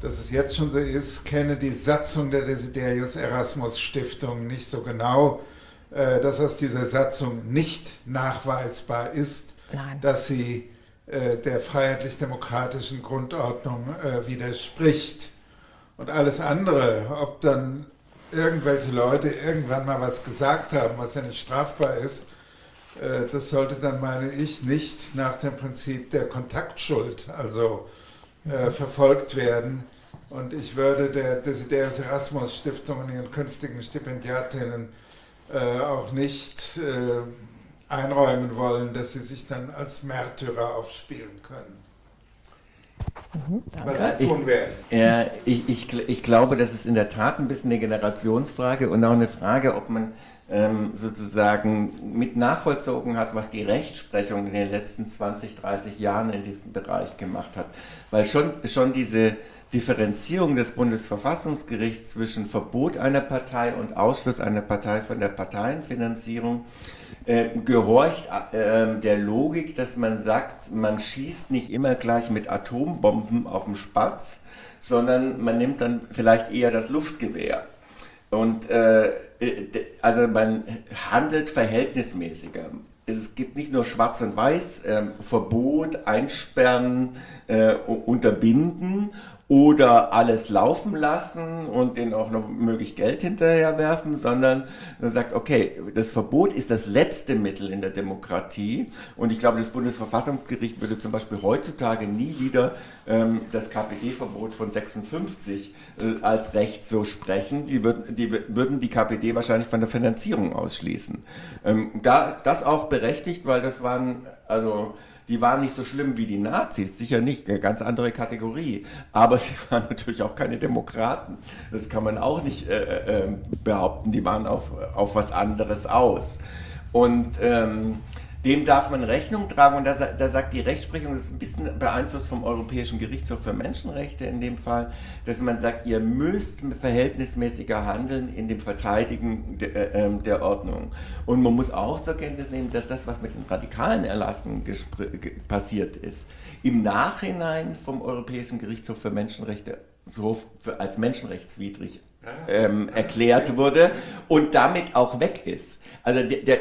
dass es jetzt schon so ist, kenne die Satzung der Desiderius Erasmus Stiftung nicht so genau, äh, dass aus dieser Satzung nicht nachweisbar ist, Nein. dass sie der freiheitlich-demokratischen Grundordnung äh, widerspricht. Und alles andere, ob dann irgendwelche Leute irgendwann mal was gesagt haben, was ja nicht strafbar ist, äh, das sollte dann, meine ich, nicht nach dem Prinzip der Kontaktschuld, also äh, verfolgt werden. Und ich würde der Desiderius Erasmus Stiftung und ihren künftigen Stipendiatinnen äh, auch nicht äh, einräumen wollen, dass sie sich dann als Märtyrer aufspielen können. Mhm, Was sie tun werden. Ja, ich, ich, ich glaube, das ist in der Tat ein bisschen eine Generationsfrage und auch eine Frage, ob man ähm, sozusagen mit nachvollzogen hat, was die Rechtsprechung in den letzten 20, 30 Jahren in diesem Bereich gemacht hat. Weil schon, schon diese Differenzierung des Bundesverfassungsgerichts zwischen Verbot einer Partei und Ausschluss einer Partei von der Parteienfinanzierung äh, gehorcht äh, der Logik, dass man sagt, man schießt nicht immer gleich mit Atombomben auf den Spatz, sondern man nimmt dann vielleicht eher das Luftgewehr. Und äh, äh also man handelt verhältnismäßiger. Es gibt nicht nur Schwarz und Weiß, äh, Verbot, Einsperren, äh, unterbinden oder alles laufen lassen und denen auch noch möglich Geld hinterherwerfen, sondern man sagt, okay, das Verbot ist das letzte Mittel in der Demokratie und ich glaube, das Bundesverfassungsgericht würde zum Beispiel heutzutage nie wieder ähm, das KPD-Verbot von 56 äh, als Recht so sprechen. Die, würd, die würden die KPD wahrscheinlich von der Finanzierung ausschließen. Ähm, da, das auch berechtigt, weil das waren also die waren nicht so schlimm wie die Nazis, sicher nicht, eine ganz andere Kategorie. Aber sie waren natürlich auch keine Demokraten. Das kann man auch nicht äh, äh, ähm, behaupten. Die waren auf, auf was anderes aus. Und ähm, dem darf man Rechnung tragen und da, da, sagt die Rechtsprechung, das ist ein bisschen beeinflusst vom Europäischen Gerichtshof für Menschenrechte in dem Fall, dass man sagt, ihr müsst verhältnismäßiger handeln in dem Verteidigen de, äh, ähm, der Ordnung. Und man muss auch zur Kenntnis nehmen, dass das, was mit den radikalen Erlassen passiert ist, im Nachhinein vom Europäischen Gerichtshof für Menschenrechte so als menschenrechtswidrig ähm, erklärt wurde und damit auch weg ist. Also der, der,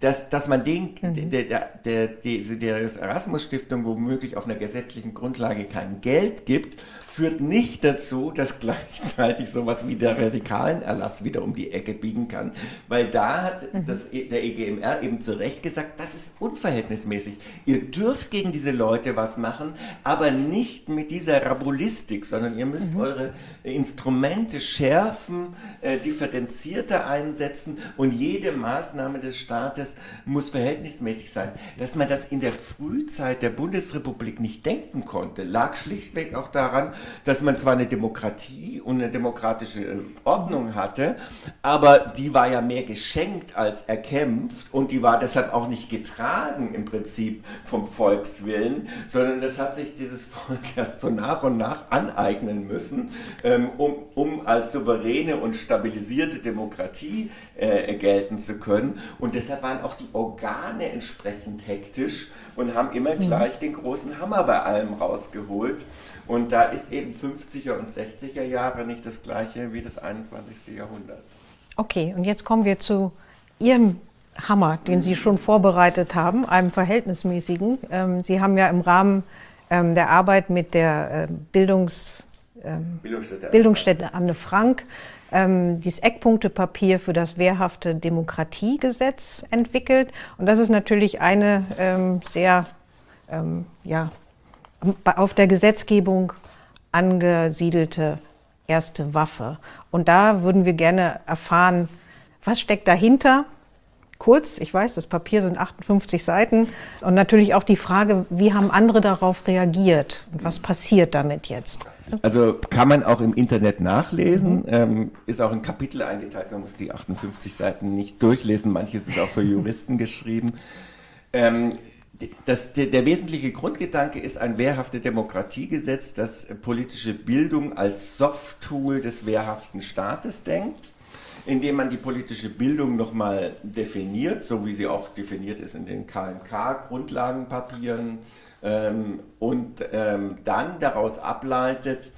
dass, dass man den, mhm. der, der, der, die, der Erasmus-Stiftung womöglich auf einer gesetzlichen Grundlage kein Geld gibt, führt nicht dazu, dass gleichzeitig sowas wie der radikalen Erlass wieder um die Ecke biegen kann. Weil da hat mhm. das, e, der EGMR eben zu Recht gesagt, das ist unverhältnismäßig. Ihr dürft gegen diese Leute was machen, aber nicht mit dieser Rabulistik, sondern ihr müsst mhm. eure Instrumente schärfen, äh, differenzierter einsetzen und jede Maßnahme des Staates muss verhältnismäßig sein. Dass man das in der Frühzeit der Bundesrepublik nicht denken konnte, lag schlichtweg auch daran, dass man zwar eine Demokratie und eine demokratische äh, Ordnung hatte, aber die war ja mehr geschenkt als erkämpft und die war deshalb auch nicht getragen im Prinzip vom Volkswillen, sondern das hat sich dieses Volk erst so nach und nach aneignen müssen, ähm, um, um als souveräne und stabilisierte Demokratie äh, gelten zu können. Und deshalb waren auch die Organe entsprechend hektisch und haben immer mhm. gleich den großen Hammer bei allem rausgeholt. Und da ist eben 50er und 60er Jahre nicht das gleiche wie das 21. Jahrhundert. Okay, und jetzt kommen wir zu Ihrem Hammer, den Sie schon vorbereitet haben, einem verhältnismäßigen. Ähm, Sie haben ja im Rahmen ähm, der Arbeit mit der ähm, Bildungs, Bildungsstätte, Bildungsstätte Anne Frank dieses Eckpunktepapier für das wehrhafte Demokratiegesetz entwickelt. Und das ist natürlich eine sehr ja, auf der Gesetzgebung angesiedelte erste Waffe. Und da würden wir gerne erfahren, was steckt dahinter? Kurz, ich weiß, das Papier sind 58 Seiten. Und natürlich auch die Frage, wie haben andere darauf reagiert und was passiert damit jetzt? Also kann man auch im Internet nachlesen, mhm. ähm, ist auch ein Kapitel eingeteilt, man muss die 58 Seiten nicht durchlesen, manche sind auch für Juristen geschrieben. Ähm, das, der, der, wesentliche Grundgedanke ist ein wehrhafte Demokratiegesetz, das politische Bildung als Soft-Tool des wehrhaften Staates denkt, indem man die politische Bildung nochmal definiert, so wie sie auch definiert ist in den KMK-Grundlagenpapieren, ähm, und ähm, dann daraus ableitet,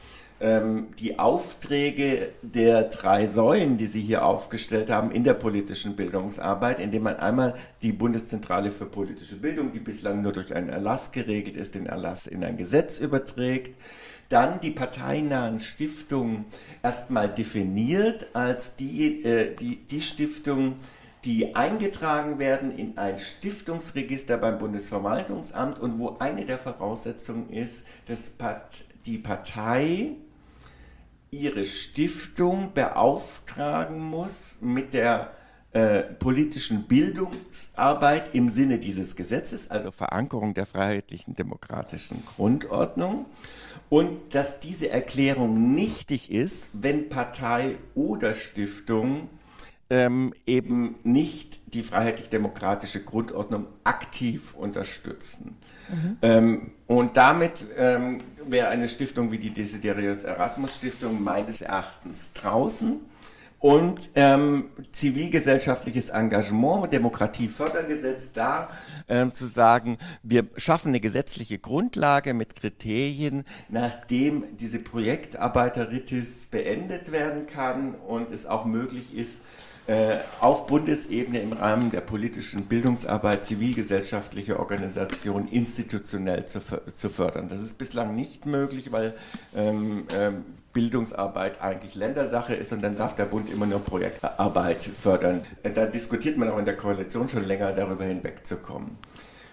ähm, die Aufträge der drei Säulen, die Sie hier aufgestellt haben, in der politischen Bildungsarbeit, indem man einmal die Bundeszentrale für politische Bildung, die bislang nur durch einen Erlass geregelt ist, den Erlass in ein Gesetz überträgt, dann die parteinahen Stiftungen erstmal definiert als die, äh, die, die Stiftungen, die eingetragen werden in ein Stiftungsregister beim Bundesverwaltungsamt und wo eine der Voraussetzungen ist, dass die Partei ihre Stiftung beauftragen muss mit der äh, politischen Bildungsarbeit im Sinne dieses Gesetzes, also Verankerung der freiheitlichen demokratischen Grundordnung, und dass diese Erklärung nichtig ist, wenn Partei oder Stiftung ähm, eben nicht die freiheitlich-demokratische Grundordnung aktiv unterstützen. Mhm. Ähm, und damit ähm, wäre eine Stiftung wie die Desiderius Erasmus Stiftung meines Erachtens draußen. Und ähm, zivilgesellschaftliches Engagement, Demokratiefördergesetz da ähm, zu sagen, wir schaffen eine gesetzliche Grundlage mit Kriterien, nachdem diese Projektarbeiteritis beendet werden kann und es auch möglich ist, auf Bundesebene im Rahmen der politischen Bildungsarbeit zivilgesellschaftliche Organisationen institutionell zu, zu fördern. Das ist bislang nicht möglich, weil ähm, ähm, Bildungsarbeit eigentlich Ländersache ist und dann darf der Bund immer nur Projektarbeit fördern. Äh, da diskutiert man auch in der Koalition schon länger darüber hinwegzukommen.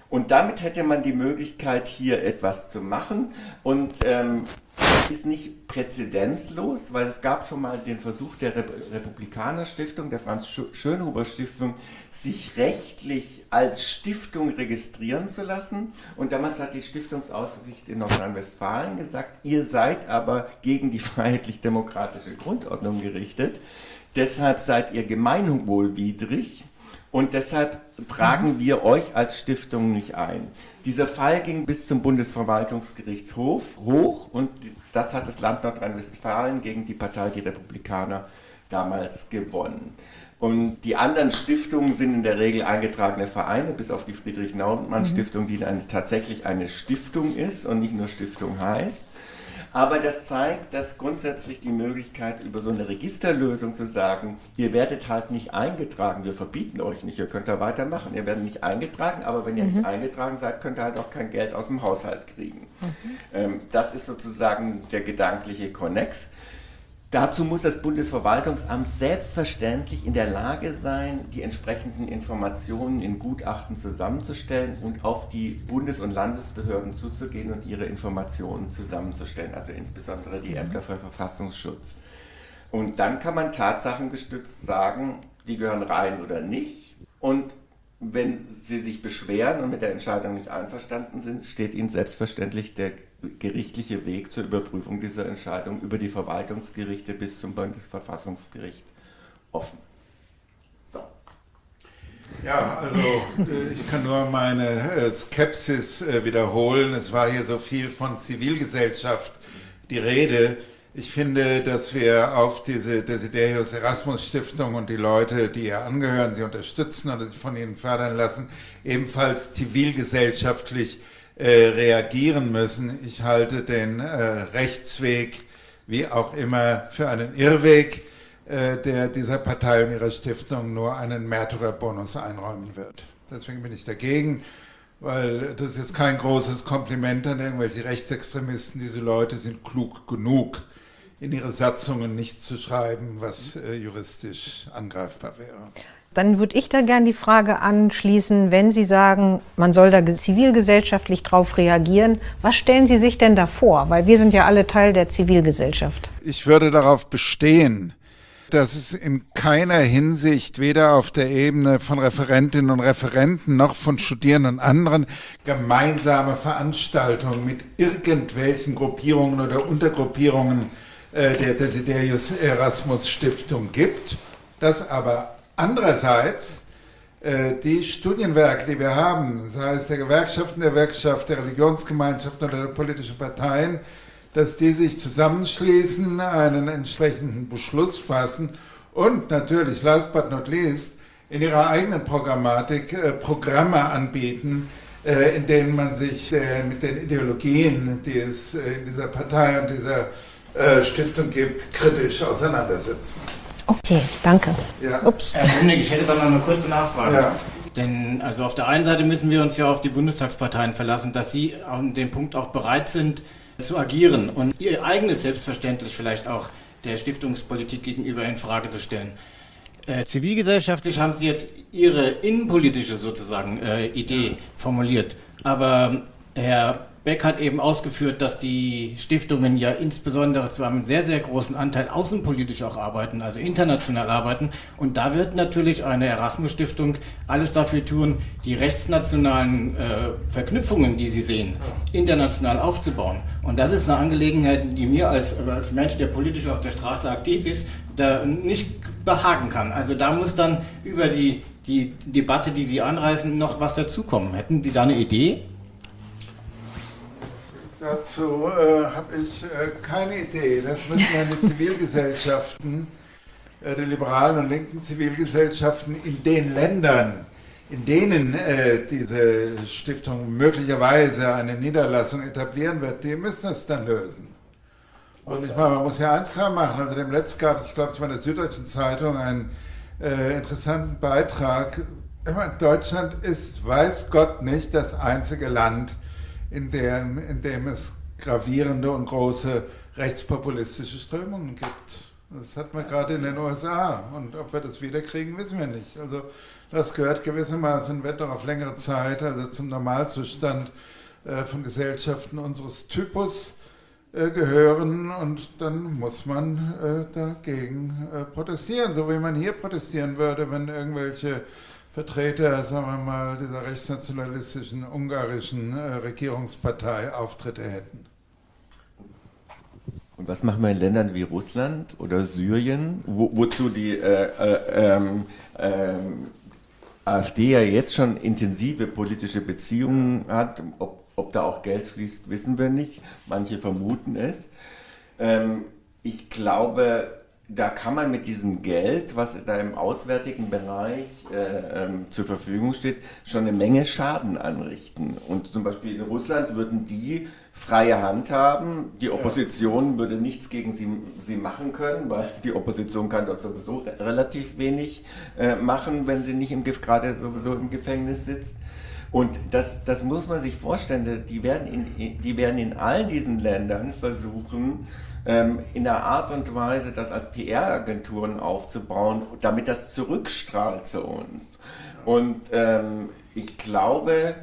Und damit hätte man die Möglichkeit, hier etwas zu machen. Und ähm, ist nicht präzedenzlos, weil es gab schon mal den Versuch der Republikaner Stiftung, der Franz Schönhuber Stiftung, sich rechtlich als Stiftung registrieren zu lassen. Und damals hat die Stiftungsaussicht in Nordrhein-Westfalen gesagt, ihr seid aber gegen die freiheitlich-demokratische Grundordnung gerichtet. Deshalb seid ihr gemeinwohlwidrig und deshalb tragen wir euch als Stiftung nicht ein. Dieser Fall ging bis zum Bundesverwaltungsgerichtshof hoch und das hat das Land Nordrhein-Westfalen gegen die Partei Die Republikaner damals gewonnen. Und die anderen Stiftungen sind in der Regel eingetragene Vereine, bis auf die Friedrich-Naumann-Stiftung, die eine, tatsächlich eine Stiftung ist und nicht nur Stiftung heißt. Aber das zeigt, dass grundsätzlich die Möglichkeit, über so eine Registerlösung zu sagen, ihr werdet halt nicht eingetragen, wir verbieten euch nicht, ihr könnt da weitermachen, ihr werdet nicht eingetragen, aber wenn ihr mhm. nicht eingetragen seid, könnt ihr halt auch kein Geld aus dem Haushalt kriegen. Mhm. Ähm, das ist sozusagen der gedankliche Konnex. Dazu muss das Bundesverwaltungsamt selbstverständlich in der Lage sein, die entsprechenden Informationen in Gutachten zusammenzustellen und auf die Bundes- und Landesbehörden zuzugehen und ihre Informationen zusammenzustellen, also insbesondere die Ämter für Verfassungsschutz. Und dann kann man tatsachengestützt sagen, die gehören rein oder nicht. Und wenn Sie sich beschweren und mit der Entscheidung nicht einverstanden sind, steht Ihnen selbstverständlich der gerichtliche Weg zur Überprüfung dieser Entscheidung über die Verwaltungsgerichte bis zum Bundesverfassungsgericht offen. So. Ja, also äh, ich kann nur meine äh, Skepsis äh, wiederholen. Es war hier so viel von Zivilgesellschaft die Rede. Ich finde, dass wir auf diese Desiderius Erasmus Stiftung und die Leute, die ihr angehören, sie unterstützen und sich von ihnen fördern lassen, ebenfalls zivilgesellschaftlich äh, reagieren müssen. Ich halte den äh, Rechtsweg wie auch immer für einen Irrweg, äh, der dieser Partei und ihrer Stiftung nur einen Märtyrerbonus einräumen wird. Deswegen bin ich dagegen weil das ist jetzt kein großes Kompliment an irgendwelche Rechtsextremisten. Diese Leute sind klug genug, in ihre Satzungen nichts zu schreiben, was äh, juristisch angreifbar wäre. Dann würde ich da gerne die Frage anschließen, wenn Sie sagen, man soll da zivilgesellschaftlich drauf reagieren, was stellen Sie sich denn da vor? Weil wir sind ja alle Teil der Zivilgesellschaft. Ich würde darauf bestehen, dass es in keiner Hinsicht weder auf der Ebene von Referentinnen und Referenten noch von Studierenden und anderen gemeinsame Veranstaltungen mit irgendwelchen Gruppierungen oder Untergruppierungen äh, der Desiderius Erasmus Stiftung gibt, dass aber andererseits äh, die Studienwerke, die wir haben, sei es der Gewerkschaften, der Werkschaft, der Religionsgemeinschaften oder der politischen Parteien, dass die sich zusammenschließen, einen entsprechenden Beschluss fassen und natürlich, last but not least, in ihrer eigenen Programmatik äh, Programme anbieten, in denen man sich mit den Ideologien, die es in dieser Partei und dieser äh, Stiftung gibt, kritisch auseinandersetzen. Okay, danke. Ja. Ups. Herr Bumnig, ich hätte da noch eine kurze Nachfrage. Ja. Denn also auf der einen Seite müssen wir uns ja auf die Bundestagsparteien verlassen, dass sie an dem Punkt auch bereit sind zu agieren und ihr eigenes Selbstverständlich vielleicht auch der Stiftungspolitik gegenüber in Frage zu stellen. Äh, zivilgesellschaftlich haben Sie jetzt Ihre innenpolitische sozusagen äh, Idee formuliert, aber Herr Beck hat eben ausgeführt, dass die Stiftungen ja insbesondere zu einem sehr, sehr großen Anteil außenpolitisch auch arbeiten, also international arbeiten. Und da wird natürlich eine Erasmus-Stiftung alles dafür tun, die rechtsnationalen äh, Verknüpfungen, die sie sehen, international aufzubauen. Und das ist eine Angelegenheit, die mir als, als Mensch, der politisch auf der Straße aktiv ist, da nicht behagen kann. Also da muss dann über die, die Debatte, die Sie anreißen, noch was dazukommen. Hätten Sie da eine Idee? Dazu äh, habe ich äh, keine Idee. Das müssen ja die Zivilgesellschaften, äh, die liberalen und linken Zivilgesellschaften in den Ländern, in denen äh, diese Stiftung möglicherweise eine Niederlassung etablieren wird, die müssen es dann lösen. Und ich meine, man muss ja eins klar machen. Also dem letzten gab es, ich glaube, es war in der Süddeutschen Zeitung, einen äh, interessanten Beitrag. Meine, Deutschland ist, weiß Gott nicht, das einzige Land, in dem, in dem es gravierende und große rechtspopulistische Strömungen gibt. Das hat man gerade in den USA. Und ob wir das wiederkriegen, wissen wir nicht. Also das gehört gewissermaßen, wird doch auf längere Zeit, also zum Normalzustand äh, von Gesellschaften unseres Typus äh, gehören. Und dann muss man äh, dagegen äh, protestieren, so wie man hier protestieren würde, wenn irgendwelche Vertreter, sagen wir mal, dieser rechtsnationalistischen ungarischen äh, Regierungspartei Auftritte hätten. Und was machen wir in Ländern wie Russland oder Syrien, wo, wozu die äh, äh, ähm, ähm, AfD ja jetzt schon intensive politische Beziehungen hat? Ob, ob, da auch Geld fließt, wissen wir nicht. Manche vermuten es. Ähm, ich glaube, da kann man mit diesem Geld, was da im auswärtigen Bereich äh, ähm, zur Verfügung steht, schon eine Menge Schaden anrichten. Und zum Beispiel in Russland würden die freie Hand haben. Die Opposition ja. würde nichts gegen sie, sie machen können, weil die Opposition kann dort sowieso re relativ wenig äh, machen, wenn sie nicht im, gerade sowieso im Gefängnis sitzt. Und das, das muss man sich vorstellen, die werden in, die werden in all diesen Ländern versuchen, ähm, in der Art und Weise, das als PR-Agenturen aufzubauen, damit das zurückstrahlt zu uns. Und ähm, ich glaube,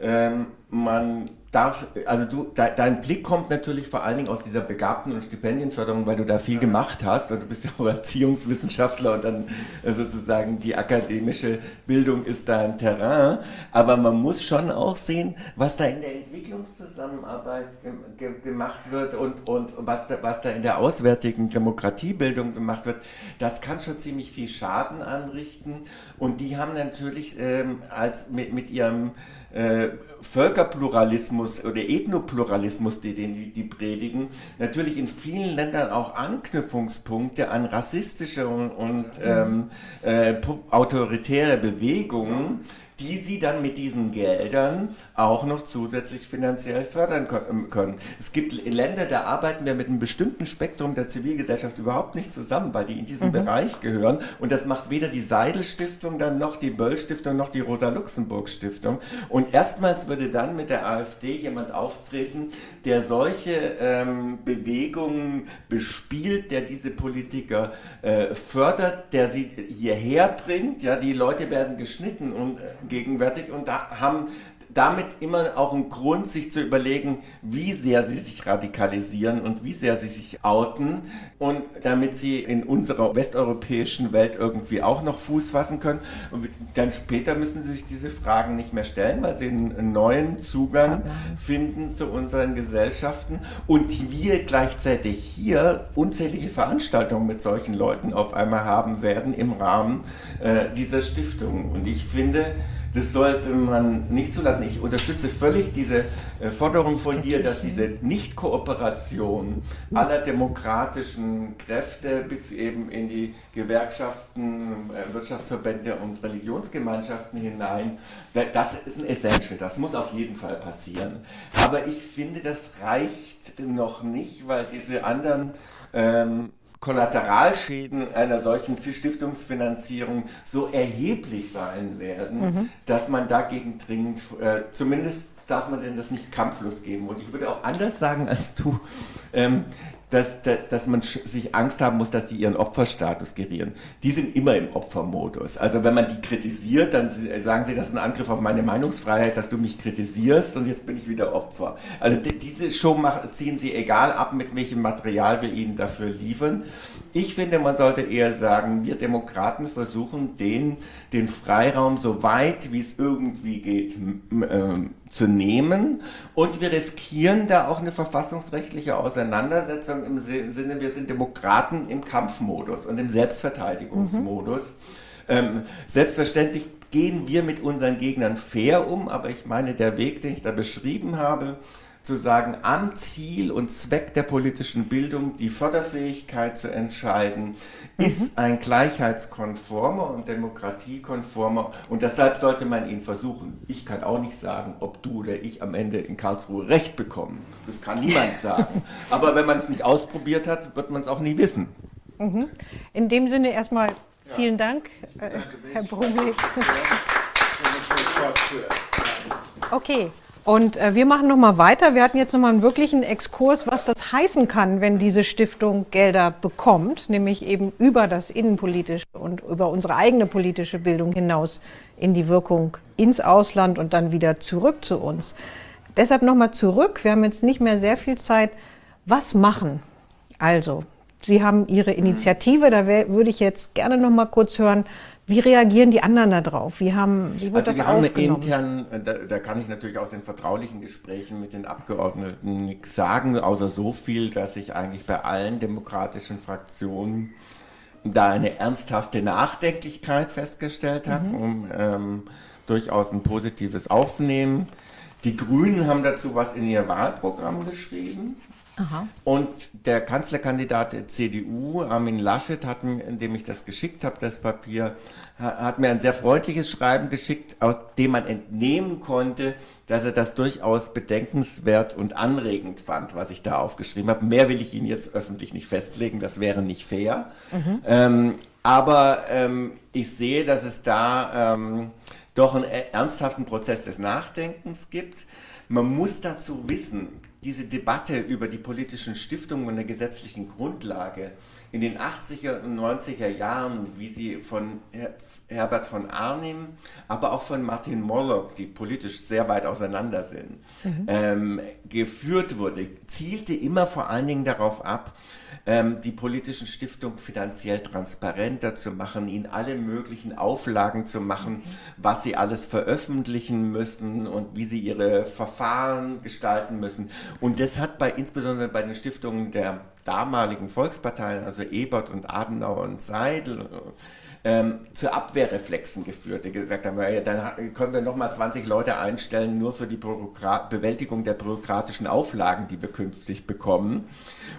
ähm, man darf, also du, de, dein Blick kommt natürlich vor allen Dingen aus dieser Begabten- und Stipendienförderung, weil du da viel gemacht hast und du bist ja auch Erziehungswissenschaftler und dann äh, sozusagen die akademische Bildung ist dein Terrain. Aber man muss schon auch sehen, was da in der Entwicklungszusammenarbeit ge ge gemacht wird und, und was, da, was da in der auswärtigen Demokratiebildung gemacht wird. Das kann schon ziemlich viel Schaden anrichten und die haben natürlich ähm, als mit, mit ihrem äh, Völkerpluralismus oder Ethnopluralismus, die, den die predigen, natürlich in vielen Ländern auch Anknüpfungspunkte an rassistische und, und ähm, äh, autoritäre Bewegungen die sie dann mit diesen Geldern auch noch zusätzlich finanziell fördern ähm, können. Es gibt Länder, da arbeiten wir mit einem bestimmten Spektrum der Zivilgesellschaft überhaupt nicht zusammen, weil die in diesen mhm. Bereich gehören. Und das macht weder die Seidel Stiftung dann noch die Böll Stiftung noch die Rosa Luxemburg Stiftung. Und erstmals würde dann mit der AfD jemand auftreten, der solche ähm, Bewegungen bespielt, der diese Politiker äh, fördert, der sie hierher bringt. Ja, die Leute werden geschnitten und äh, gegenwärtig. Und da haben damit immer auch einen Grund, sich zu überlegen, wie sehr sie sich radikalisieren und wie sehr sie sich outen und damit sie in unserer westeuropäischen Welt irgendwie auch noch Fuß fassen können. Und dann später müssen sie sich diese Fragen nicht mehr stellen, weil sie einen neuen Zugang finden zu unseren Gesellschaften und wir gleichzeitig hier unzählige Veranstaltungen mit solchen Leuten auf einmal haben werden im Rahmen äh, dieser Stiftung. Und ich finde, Das sollte man nicht zulassen. Ich unterstütze völlig diese äh, Forderung von dir, dass diese Nicht-Kooperation aller demokratischen Kräfte bis eben in die Gewerkschaften, äh, Wirtschaftsverbände und Religionsgemeinschaften hinein, das ist ein Essential. Das muss auf jeden Fall passieren. Aber ich finde, das reicht noch nicht, weil diese anderen ähm, Kollateralschäden einer solchen Stiftungsfinanzierung so erheblich sein werden, mhm. dass man dagegen dringend, äh, zumindest darf man denn das nicht kampflos geben. Und ich würde auch anders sagen als du. Ähm, dass, dass man sich Angst haben muss, dass die ihren Opferstatus gerieren. Die sind immer im Opfermodus. Also wenn man die kritisiert, dann sagen sie, das ist ein Angriff auf meine Meinungsfreiheit, dass du mich kritisierst und jetzt bin ich wieder Opfer. Also diese Show ziehen sie egal ab, mit welchem Material wir ihnen dafür liefern. Ich finde, man sollte eher sagen, wir Demokraten versuchen, den, den Freiraum so weit, wie es irgendwie geht, ähm, zu nehmen. Und wir riskieren da auch eine verfassungsrechtliche Auseinandersetzung im Sinne, wir sind Demokraten im Kampfmodus und im Selbstverteidigungsmodus. Mhm. Ähm, selbstverständlich gehen wir mit unseren Gegnern fair um, aber ich meine, der Weg, den ich da beschrieben habe, zu sagen, am Ziel und Zweck der politischen Bildung die Förderfähigkeit zu entscheiden, mhm. ist ein gleichheitskonformer und demokratiekonformer und deshalb sollte man ihn versuchen. Ich kann auch nicht sagen, ob du oder ich am Ende in Karlsruhe Recht bekommen. Das kann niemand sagen. Aber wenn man es nicht ausprobiert hat, wird man es auch nie wissen. Mhm. In dem Sinne erstmal vielen ja. Dank, äh, Herr Brumlik. Okay. Und äh, wir machen nochmal weiter. Wir hatten jetzt nochmal einen wirklichen Exkurs, was das heißen kann, wenn diese Stiftung Gelder bekommt, nämlich eben über das Innenpolitische und über unsere eigene politische Bildung hinaus in die Wirkung ins Ausland und dann wieder zurück zu uns. Deshalb nochmal zurück. Wir haben jetzt nicht mehr sehr viel Zeit. Was machen? Also, Sie haben Ihre Initiative, da würde ich jetzt gerne nochmal kurz hören, wie reagieren die anderen darauf? Wie, haben, wie wird also das wir? Haben intern, da, da, kann ich natürlich aus den vertraulichen Gesprächen mit den Abgeordneten nichts sagen, außer so viel, dass ich eigentlich bei allen demokratischen Fraktionen da eine ernsthafte Nachdenklichkeit festgestellt habe, mhm. um ähm, durchaus ein positives Aufnehmen. Die Grünen haben dazu was in ihr Wahlprogramm geschrieben. Aha. Und der Kanzlerkandidat der CDU, Armin Laschet, hat mir, indem ich das geschickt habe, das Papier, hat mir ein sehr freundliches Schreiben geschickt, aus dem man entnehmen konnte, dass er das durchaus bedenkenswert und anregend fand, was ich da aufgeschrieben habe. Mehr will ich Ihnen jetzt öffentlich nicht festlegen, das wäre nicht fair. Mhm. Ähm, aber ähm, ich sehe, dass es da ähm, doch einen ernsthaften Prozess des Nachdenkens gibt. Man muss dazu wissen, diese Debatte über die politischen Stiftungen und der gesetzlichen Grundlage in den 80er und 90er Jahren, wie sie von Herbert von Arnim, aber auch von Martin Mollock, die politisch sehr weit auseinander sind, mhm. ähm, geführt wurde, zielte immer vor allen Dingen darauf ab, ähm, die politischen Stiftungen finanziell transparenter zu machen, ihnen alle möglichen Auflagen zu machen, was sie alles veröffentlichen müssen und wie sie ihre Verfahren gestalten müssen. Und das hat bei insbesondere bei den Stiftungen der damaligen Volksparteien, also Ebert und Adenauer und Seidel, ähm, zu Abwehrreflexen geführt, die gesagt haben, ja, dann können wir nochmal 20 Leute einstellen, nur für die Bürokrat Bewältigung der bürokratischen Auflagen, die wir künftig bekommen.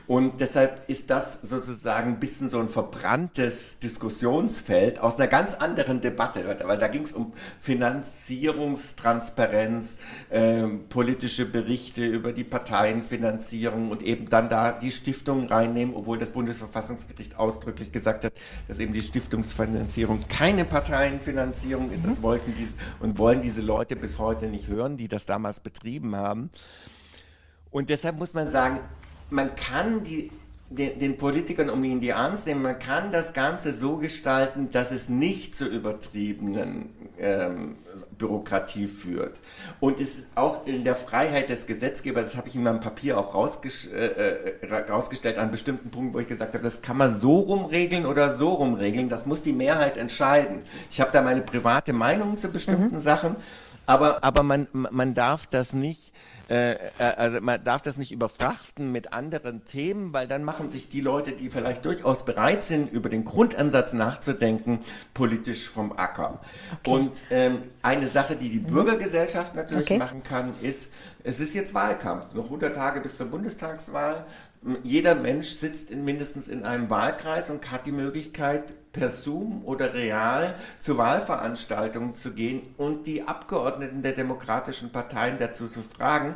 Und deshalb ist das sozusagen ein bisschen so ein verbranntes Diskussionsfeld aus einer ganz anderen Debatte, weil da ging es um Finanzierungstransparenz, äh, politische Berichte über die Parteienfinanzierung und eben dann da die Stiftungen reinnehmen, obwohl das Bundesverfassungsgericht ausdrücklich gesagt hat, dass eben die Stiftungsfinanzierung keine Parteienfinanzierung ist. Das mhm. wollten diese und wollen diese Leute bis heute nicht hören, die das damals betrieben haben. Und deshalb muss man sagen, man kann die, den, den, Politikern, um ihnen die ernst nehmen, man kann das Ganze so gestalten, dass es nicht zu übertriebenen ähm, Bürokratie führt. Und es ist auch in der Freiheit des Gesetzgebers, das habe ich in meinem Papier auch rausges äh, äh rausgestellt, an bestimmten Punkten, wo ich gesagt habe, das kann man so rumregeln oder so rumregeln, das muss die Mehrheit entscheiden. Ich habe da meine private Meinung zu bestimmten mhm. Sachen Aber, aber man, man darf das nicht, äh, äh, also man darf das nicht überfrachten mit anderen Themen, weil dann machen sich die Leute, die vielleicht durchaus bereit sind, über den Grundansatz nachzudenken, politisch vom Acker. Okay. Und ähm, eine Sache, die die mhm. Bürgergesellschaft natürlich okay. machen kann, ist, es ist jetzt Wahlkampf, noch 100 Tage bis zur Bundestagswahl. Jeder Mensch sitzt in, mindestens in einem Wahlkreis und hat die Möglichkeit, per Zoom oder real zu Wahlveranstaltungen zu gehen und die Abgeordneten der demokratischen Parteien dazu zu fragen,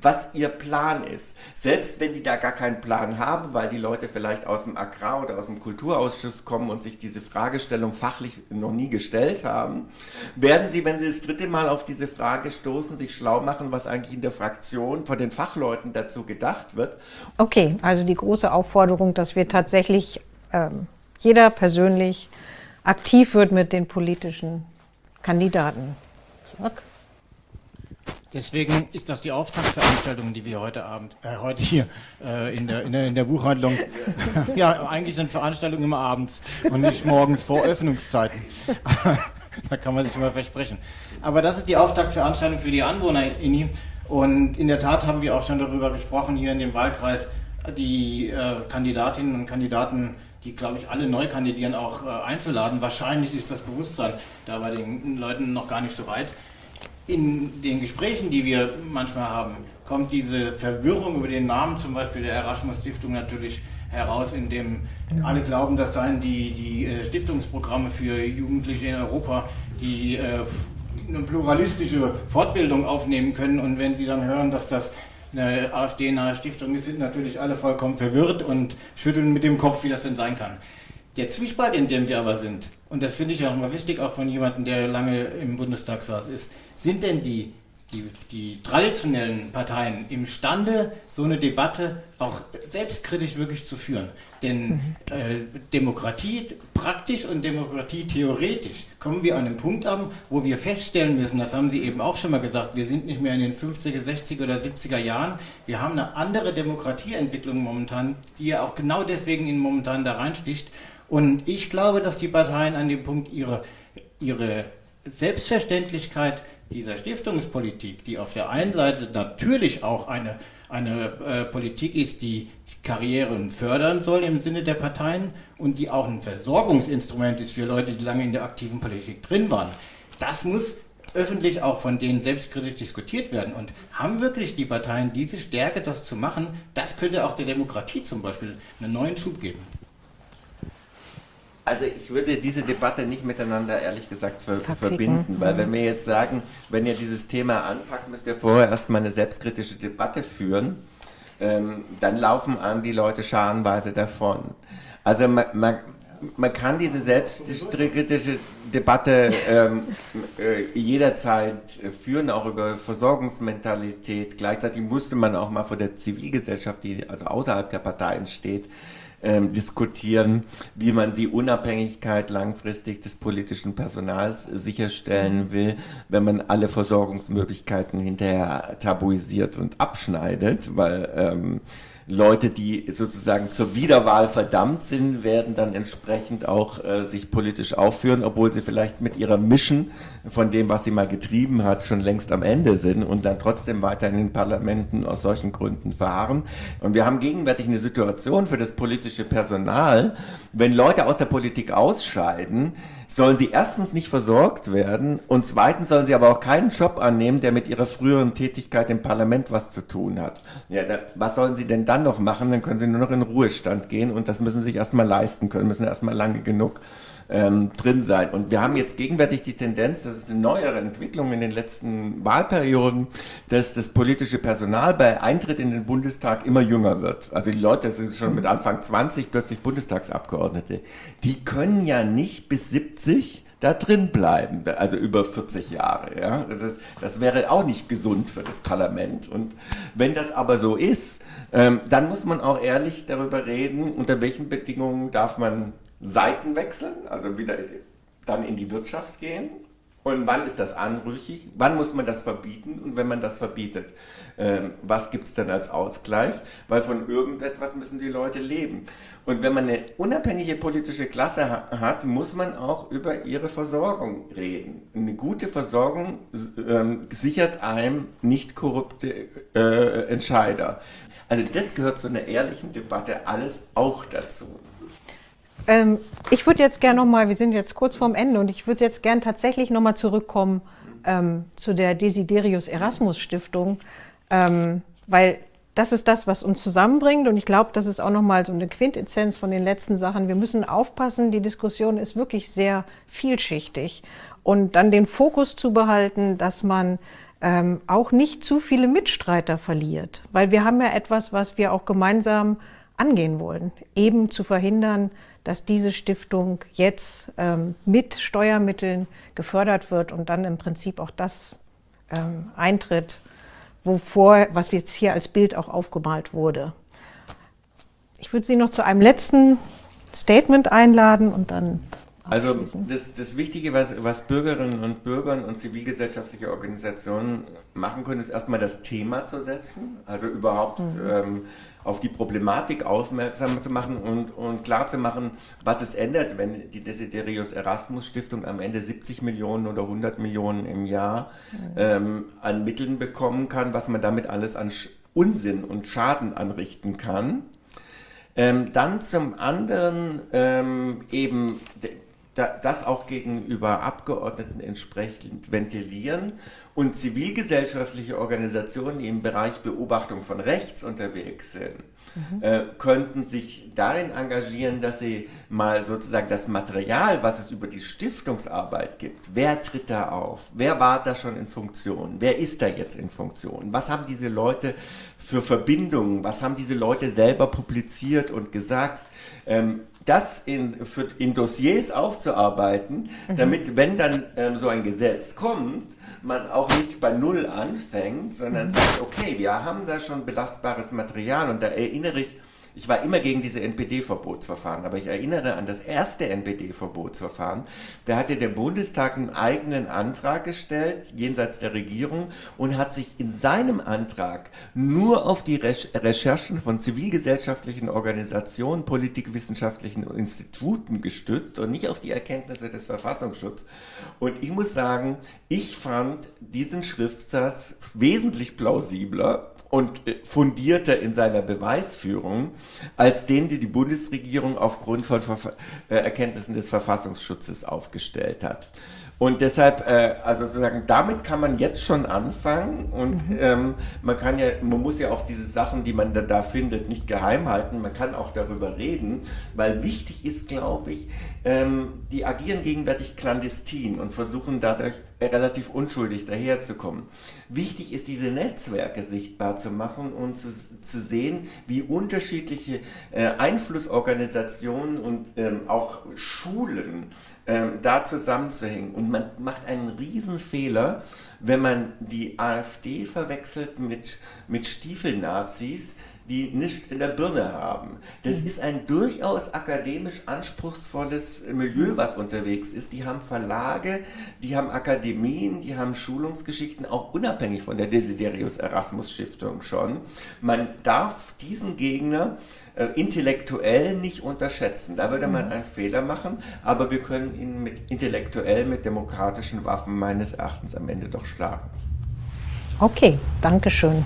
was ihr Plan ist. Selbst wenn die da gar keinen Plan haben, weil die Leute vielleicht aus dem Agrar- oder aus dem Kulturausschuss kommen und sich diese Fragestellung fachlich noch nie gestellt haben, werden sie, wenn sie das dritte Mal auf diese Frage stoßen, sich schlau machen, was eigentlich in der Fraktion von den Fachleuten dazu gedacht wird. Okay, also die große Aufforderung, dass wir tatsächlich ähm jeder persönlich aktiv wird mit den politischen Kandidaten. Jörg? Deswegen ist das die Auftaktveranstaltung, die wir heute Abend, äh, heute hier äh, in, der, in, der, in der Buchhandlung. ja, eigentlich sind Veranstaltungen immer abends und nicht morgens vor Öffnungszeiten. da kann man sich immer versprechen. Aber das ist die Auftaktveranstaltung für die Anwohner INI. Und in der Tat haben wir auch schon darüber gesprochen, hier in dem Wahlkreis die äh, Kandidatinnen und Kandidaten die, glaube ich, alle neu kandidieren, auch äh, einzuladen. Wahrscheinlich ist das Bewusstsein da bei den Leuten noch gar nicht so weit. In den Gesprächen, die wir manchmal haben, kommt diese Verwirrung über den Namen zum Beispiel der Erasmus-Stiftung natürlich heraus, indem alle glauben, das seien die, die äh, Stiftungsprogramme für Jugendliche in Europa, die äh, eine pluralistische Fortbildung aufnehmen können. Und wenn sie dann hören, dass das eine AfD-nahe Stiftung ist, sind natürlich alle vollkommen verwirrt und schütteln mit dem Kopf, wie das denn sein kann. Der Zwiespalt, in dem wir aber sind, und das finde ich auch immer wichtig, auch von jemandem, der lange im Bundestag saß, ist, sind denn die die, die traditionellen Parteien imstande, so eine Debatte auch selbstkritisch wirklich zu führen. Denn mhm. äh, Demokratie praktisch und Demokratie theoretisch kommen wir an einen Punkt an, wo wir feststellen müssen, das haben Sie eben auch schon mal gesagt, wir sind nicht mehr in den 50er, 60er oder 70er Jahren. Wir haben eine andere Demokratieentwicklung momentan, die ja auch genau deswegen in momentan da reinsticht. Und ich glaube, dass die Parteien an dem Punkt ihre, ihre Selbstverständlichkeit dieser Stiftungspolitik, die auf der einen Seite natürlich auch eine, eine äh, Politik ist, die Karrieren fördern soll im Sinne der Parteien und die auch ein Versorgungsinstrument ist für Leute, die lange in der aktiven Politik drin waren. Das muss öffentlich auch von denen selbstkritisch diskutiert werden. Und haben wirklich die Parteien diese Stärke, das zu machen? Das könnte auch der Demokratie zum Beispiel einen neuen Schub geben. Also ich würde diese Debatte nicht miteinander ehrlich gesagt ver verbinden, weil wenn wir jetzt sagen, wenn ihr dieses Thema anpackt, müsst ihr vorher erstmal eine selbstkritische Debatte führen, ähm, dann laufen an die Leute scharenweise davon. Also man, man, man kann diese selbstkritische Debatte ähm, äh, jederzeit führen, auch über Versorgungsmentalität. Gleichzeitig musste man auch mal vor der Zivilgesellschaft, die also außerhalb der Parteien steht, ähm, diskutieren, wie man die Unabhängigkeit langfristig des politischen Personals sicherstellen will, wenn man alle Versorgungsmöglichkeiten hinterher tabuisiert und abschneidet, weil ähm, Leute, die sozusagen zur Wiederwahl verdammt sind, werden dann entsprechend auch äh, sich politisch aufführen, obwohl sie vielleicht mit ihrer Mission von dem, was sie mal getrieben hat, schon längst am Ende sind und dann trotzdem weiter in den Parlamenten aus solchen Gründen verharren. Und wir haben gegenwärtig eine Situation für das politische Personal, wenn Leute aus der Politik ausscheiden, sollen sie erstens nicht versorgt werden und zweitens sollen sie aber auch keinen Job annehmen, der mit ihrer früheren Tätigkeit im Parlament was zu tun hat. Ja, da, was sollen sie denn dann noch machen? Dann können sie nur noch in Ruhestand gehen und das müssen sie sich erstmal leisten können, müssen erstmal lange genug ähm, drin sein. Und wir haben jetzt gegenwärtig die Tendenz, das ist eine neuere Entwicklung in den letzten Wahlperioden, dass das politische Personal bei Eintritt in den Bundestag immer jünger wird. Also die Leute sind schon mit Anfang 20 plötzlich Bundestagsabgeordnete. Die können ja nicht bis 70 da drin bleiben, also über 40 Jahre. Ja? Das, das wäre auch nicht gesund für das Parlament. Und wenn das aber so ist, ähm, dann muss man auch ehrlich darüber reden, unter welchen Bedingungen darf man Seiten wechseln, also wieder dann in die Wirtschaft gehen Und wann ist das anrüchig? Wann muss man das verbieten? Und wenn man das verbietet, ähm, was gibt es dann als Ausgleich? Weil von irgendetwas müssen die Leute leben. Und wenn man eine unabhängige politische Klasse ha hat, muss man auch über ihre Versorgung reden. Eine gute Versorgung ähm, sichert einem nicht korrupte äh, Entscheider. Also das gehört zu einer ehrlichen Debatte alles auch dazu. Ähm, ich würde jetzt gerne nochmal, wir sind jetzt kurz vorm Ende und ich würde jetzt gerne tatsächlich nochmal zurückkommen ähm, zu der Desiderius Erasmus Stiftung, ähm, weil das ist das, was uns zusammenbringt und ich glaube, das ist auch nochmal so eine Quintessenz von den letzten Sachen. Wir müssen aufpassen, die Diskussion ist wirklich sehr vielschichtig und dann den Fokus zu behalten, dass man ähm, auch nicht zu viele Mitstreiter verliert, weil wir haben ja etwas, was wir auch gemeinsam angehen wollen, eben zu verhindern, dass diese Stiftung jetzt ähm, mit Steuermitteln gefördert wird und dann im Prinzip auch das ähm, eintritt, wovor, was jetzt hier als Bild auch aufgemalt wurde. Ich würde Sie noch zu einem letzten Statement einladen und dann. Also das, das Wichtige, was, was Bürgerinnen und Bürger und zivilgesellschaftliche Organisationen machen können, ist erstmal das Thema zu setzen, also überhaupt mhm. ähm, auf die Problematik aufmerksam zu machen und, und klar zu machen, was es ändert, wenn die Desiderius Erasmus Stiftung am Ende 70 Millionen oder 100 Millionen im Jahr ähm, an Mitteln bekommen kann, was man damit alles an Unsinn und Schaden anrichten kann. Ähm, dann zum anderen ähm, eben das auch gegenüber Abgeordneten entsprechend ventilieren und zivilgesellschaftliche Organisationen, die im Bereich Beobachtung von Rechts unterwegs sind, mhm. äh, könnten sich darin engagieren, dass sie mal sozusagen das Material, was es über die Stiftungsarbeit gibt, wer tritt da auf, wer war da schon in Funktion, wer ist da jetzt in Funktion, was haben diese Leute für Verbindungen, was haben diese Leute selber publiziert und gesagt, ähm, das in, für, in Dossiers aufzuarbeiten, mhm. damit, wenn dann ähm, so ein Gesetz kommt, man auch nicht bei Null anfängt, sondern mhm. sagt, okay, wir haben da schon belastbares Material und da erinnere ich ich war immer gegen diese NPD-Verbotsverfahren, aber ich erinnere an das erste NPD-Verbotsverfahren. Da hatte der Bundestag einen eigenen Antrag gestellt, jenseits der Regierung, und hat sich in seinem Antrag nur auf die Recherchen von zivilgesellschaftlichen Organisationen, politikwissenschaftlichen Instituten gestützt und nicht auf die Erkenntnisse des Verfassungsschutzes. Und ich muss sagen, ich fand diesen Schriftsatz wesentlich plausibler und äh, fundierter in seiner Beweisführung als den, die die Bundesregierung aufgrund von Verfa äh, Erkenntnissen des Verfassungsschutzes aufgestellt hat. Und deshalb, äh, also sozusagen, damit kann man jetzt schon anfangen und mhm. ähm, man kann ja, man muss ja auch diese Sachen, die man da, da findet, nicht geheim halten. Man kann auch darüber reden, weil wichtig ist, glaube ich, ähm, die agieren gegenwärtig clandestin und versuchen dadurch relativ unschuldig daherzukommen. Wichtig ist, diese Netzwerke sichtbar zu machen und zu, zu sehen, wie unterschiedliche äh, Einflussorganisationen und ähm, auch Schulen ähm, da zusammenzuhängen. Und man macht einen Riesenfehler, wenn man die AfD verwechselt mit, mit Stiefelnazis, die nicht in der Birne haben. Das mhm. ist ein durchaus akademisch anspruchsvolles Milieu, was unterwegs ist. Die haben Verlage, die haben Akademien, die haben Schulungsgeschichten, auch unabhängig von der Desiderius Erasmus Stiftung schon. Man darf diesen Gegner äh, intellektuell nicht unterschätzen. Da würde man mhm. einen Fehler machen, aber wir können ihn mit intellektuell mit demokratischen Waffen meines Erachtens am Ende doch schlagen. Okay, danke schön.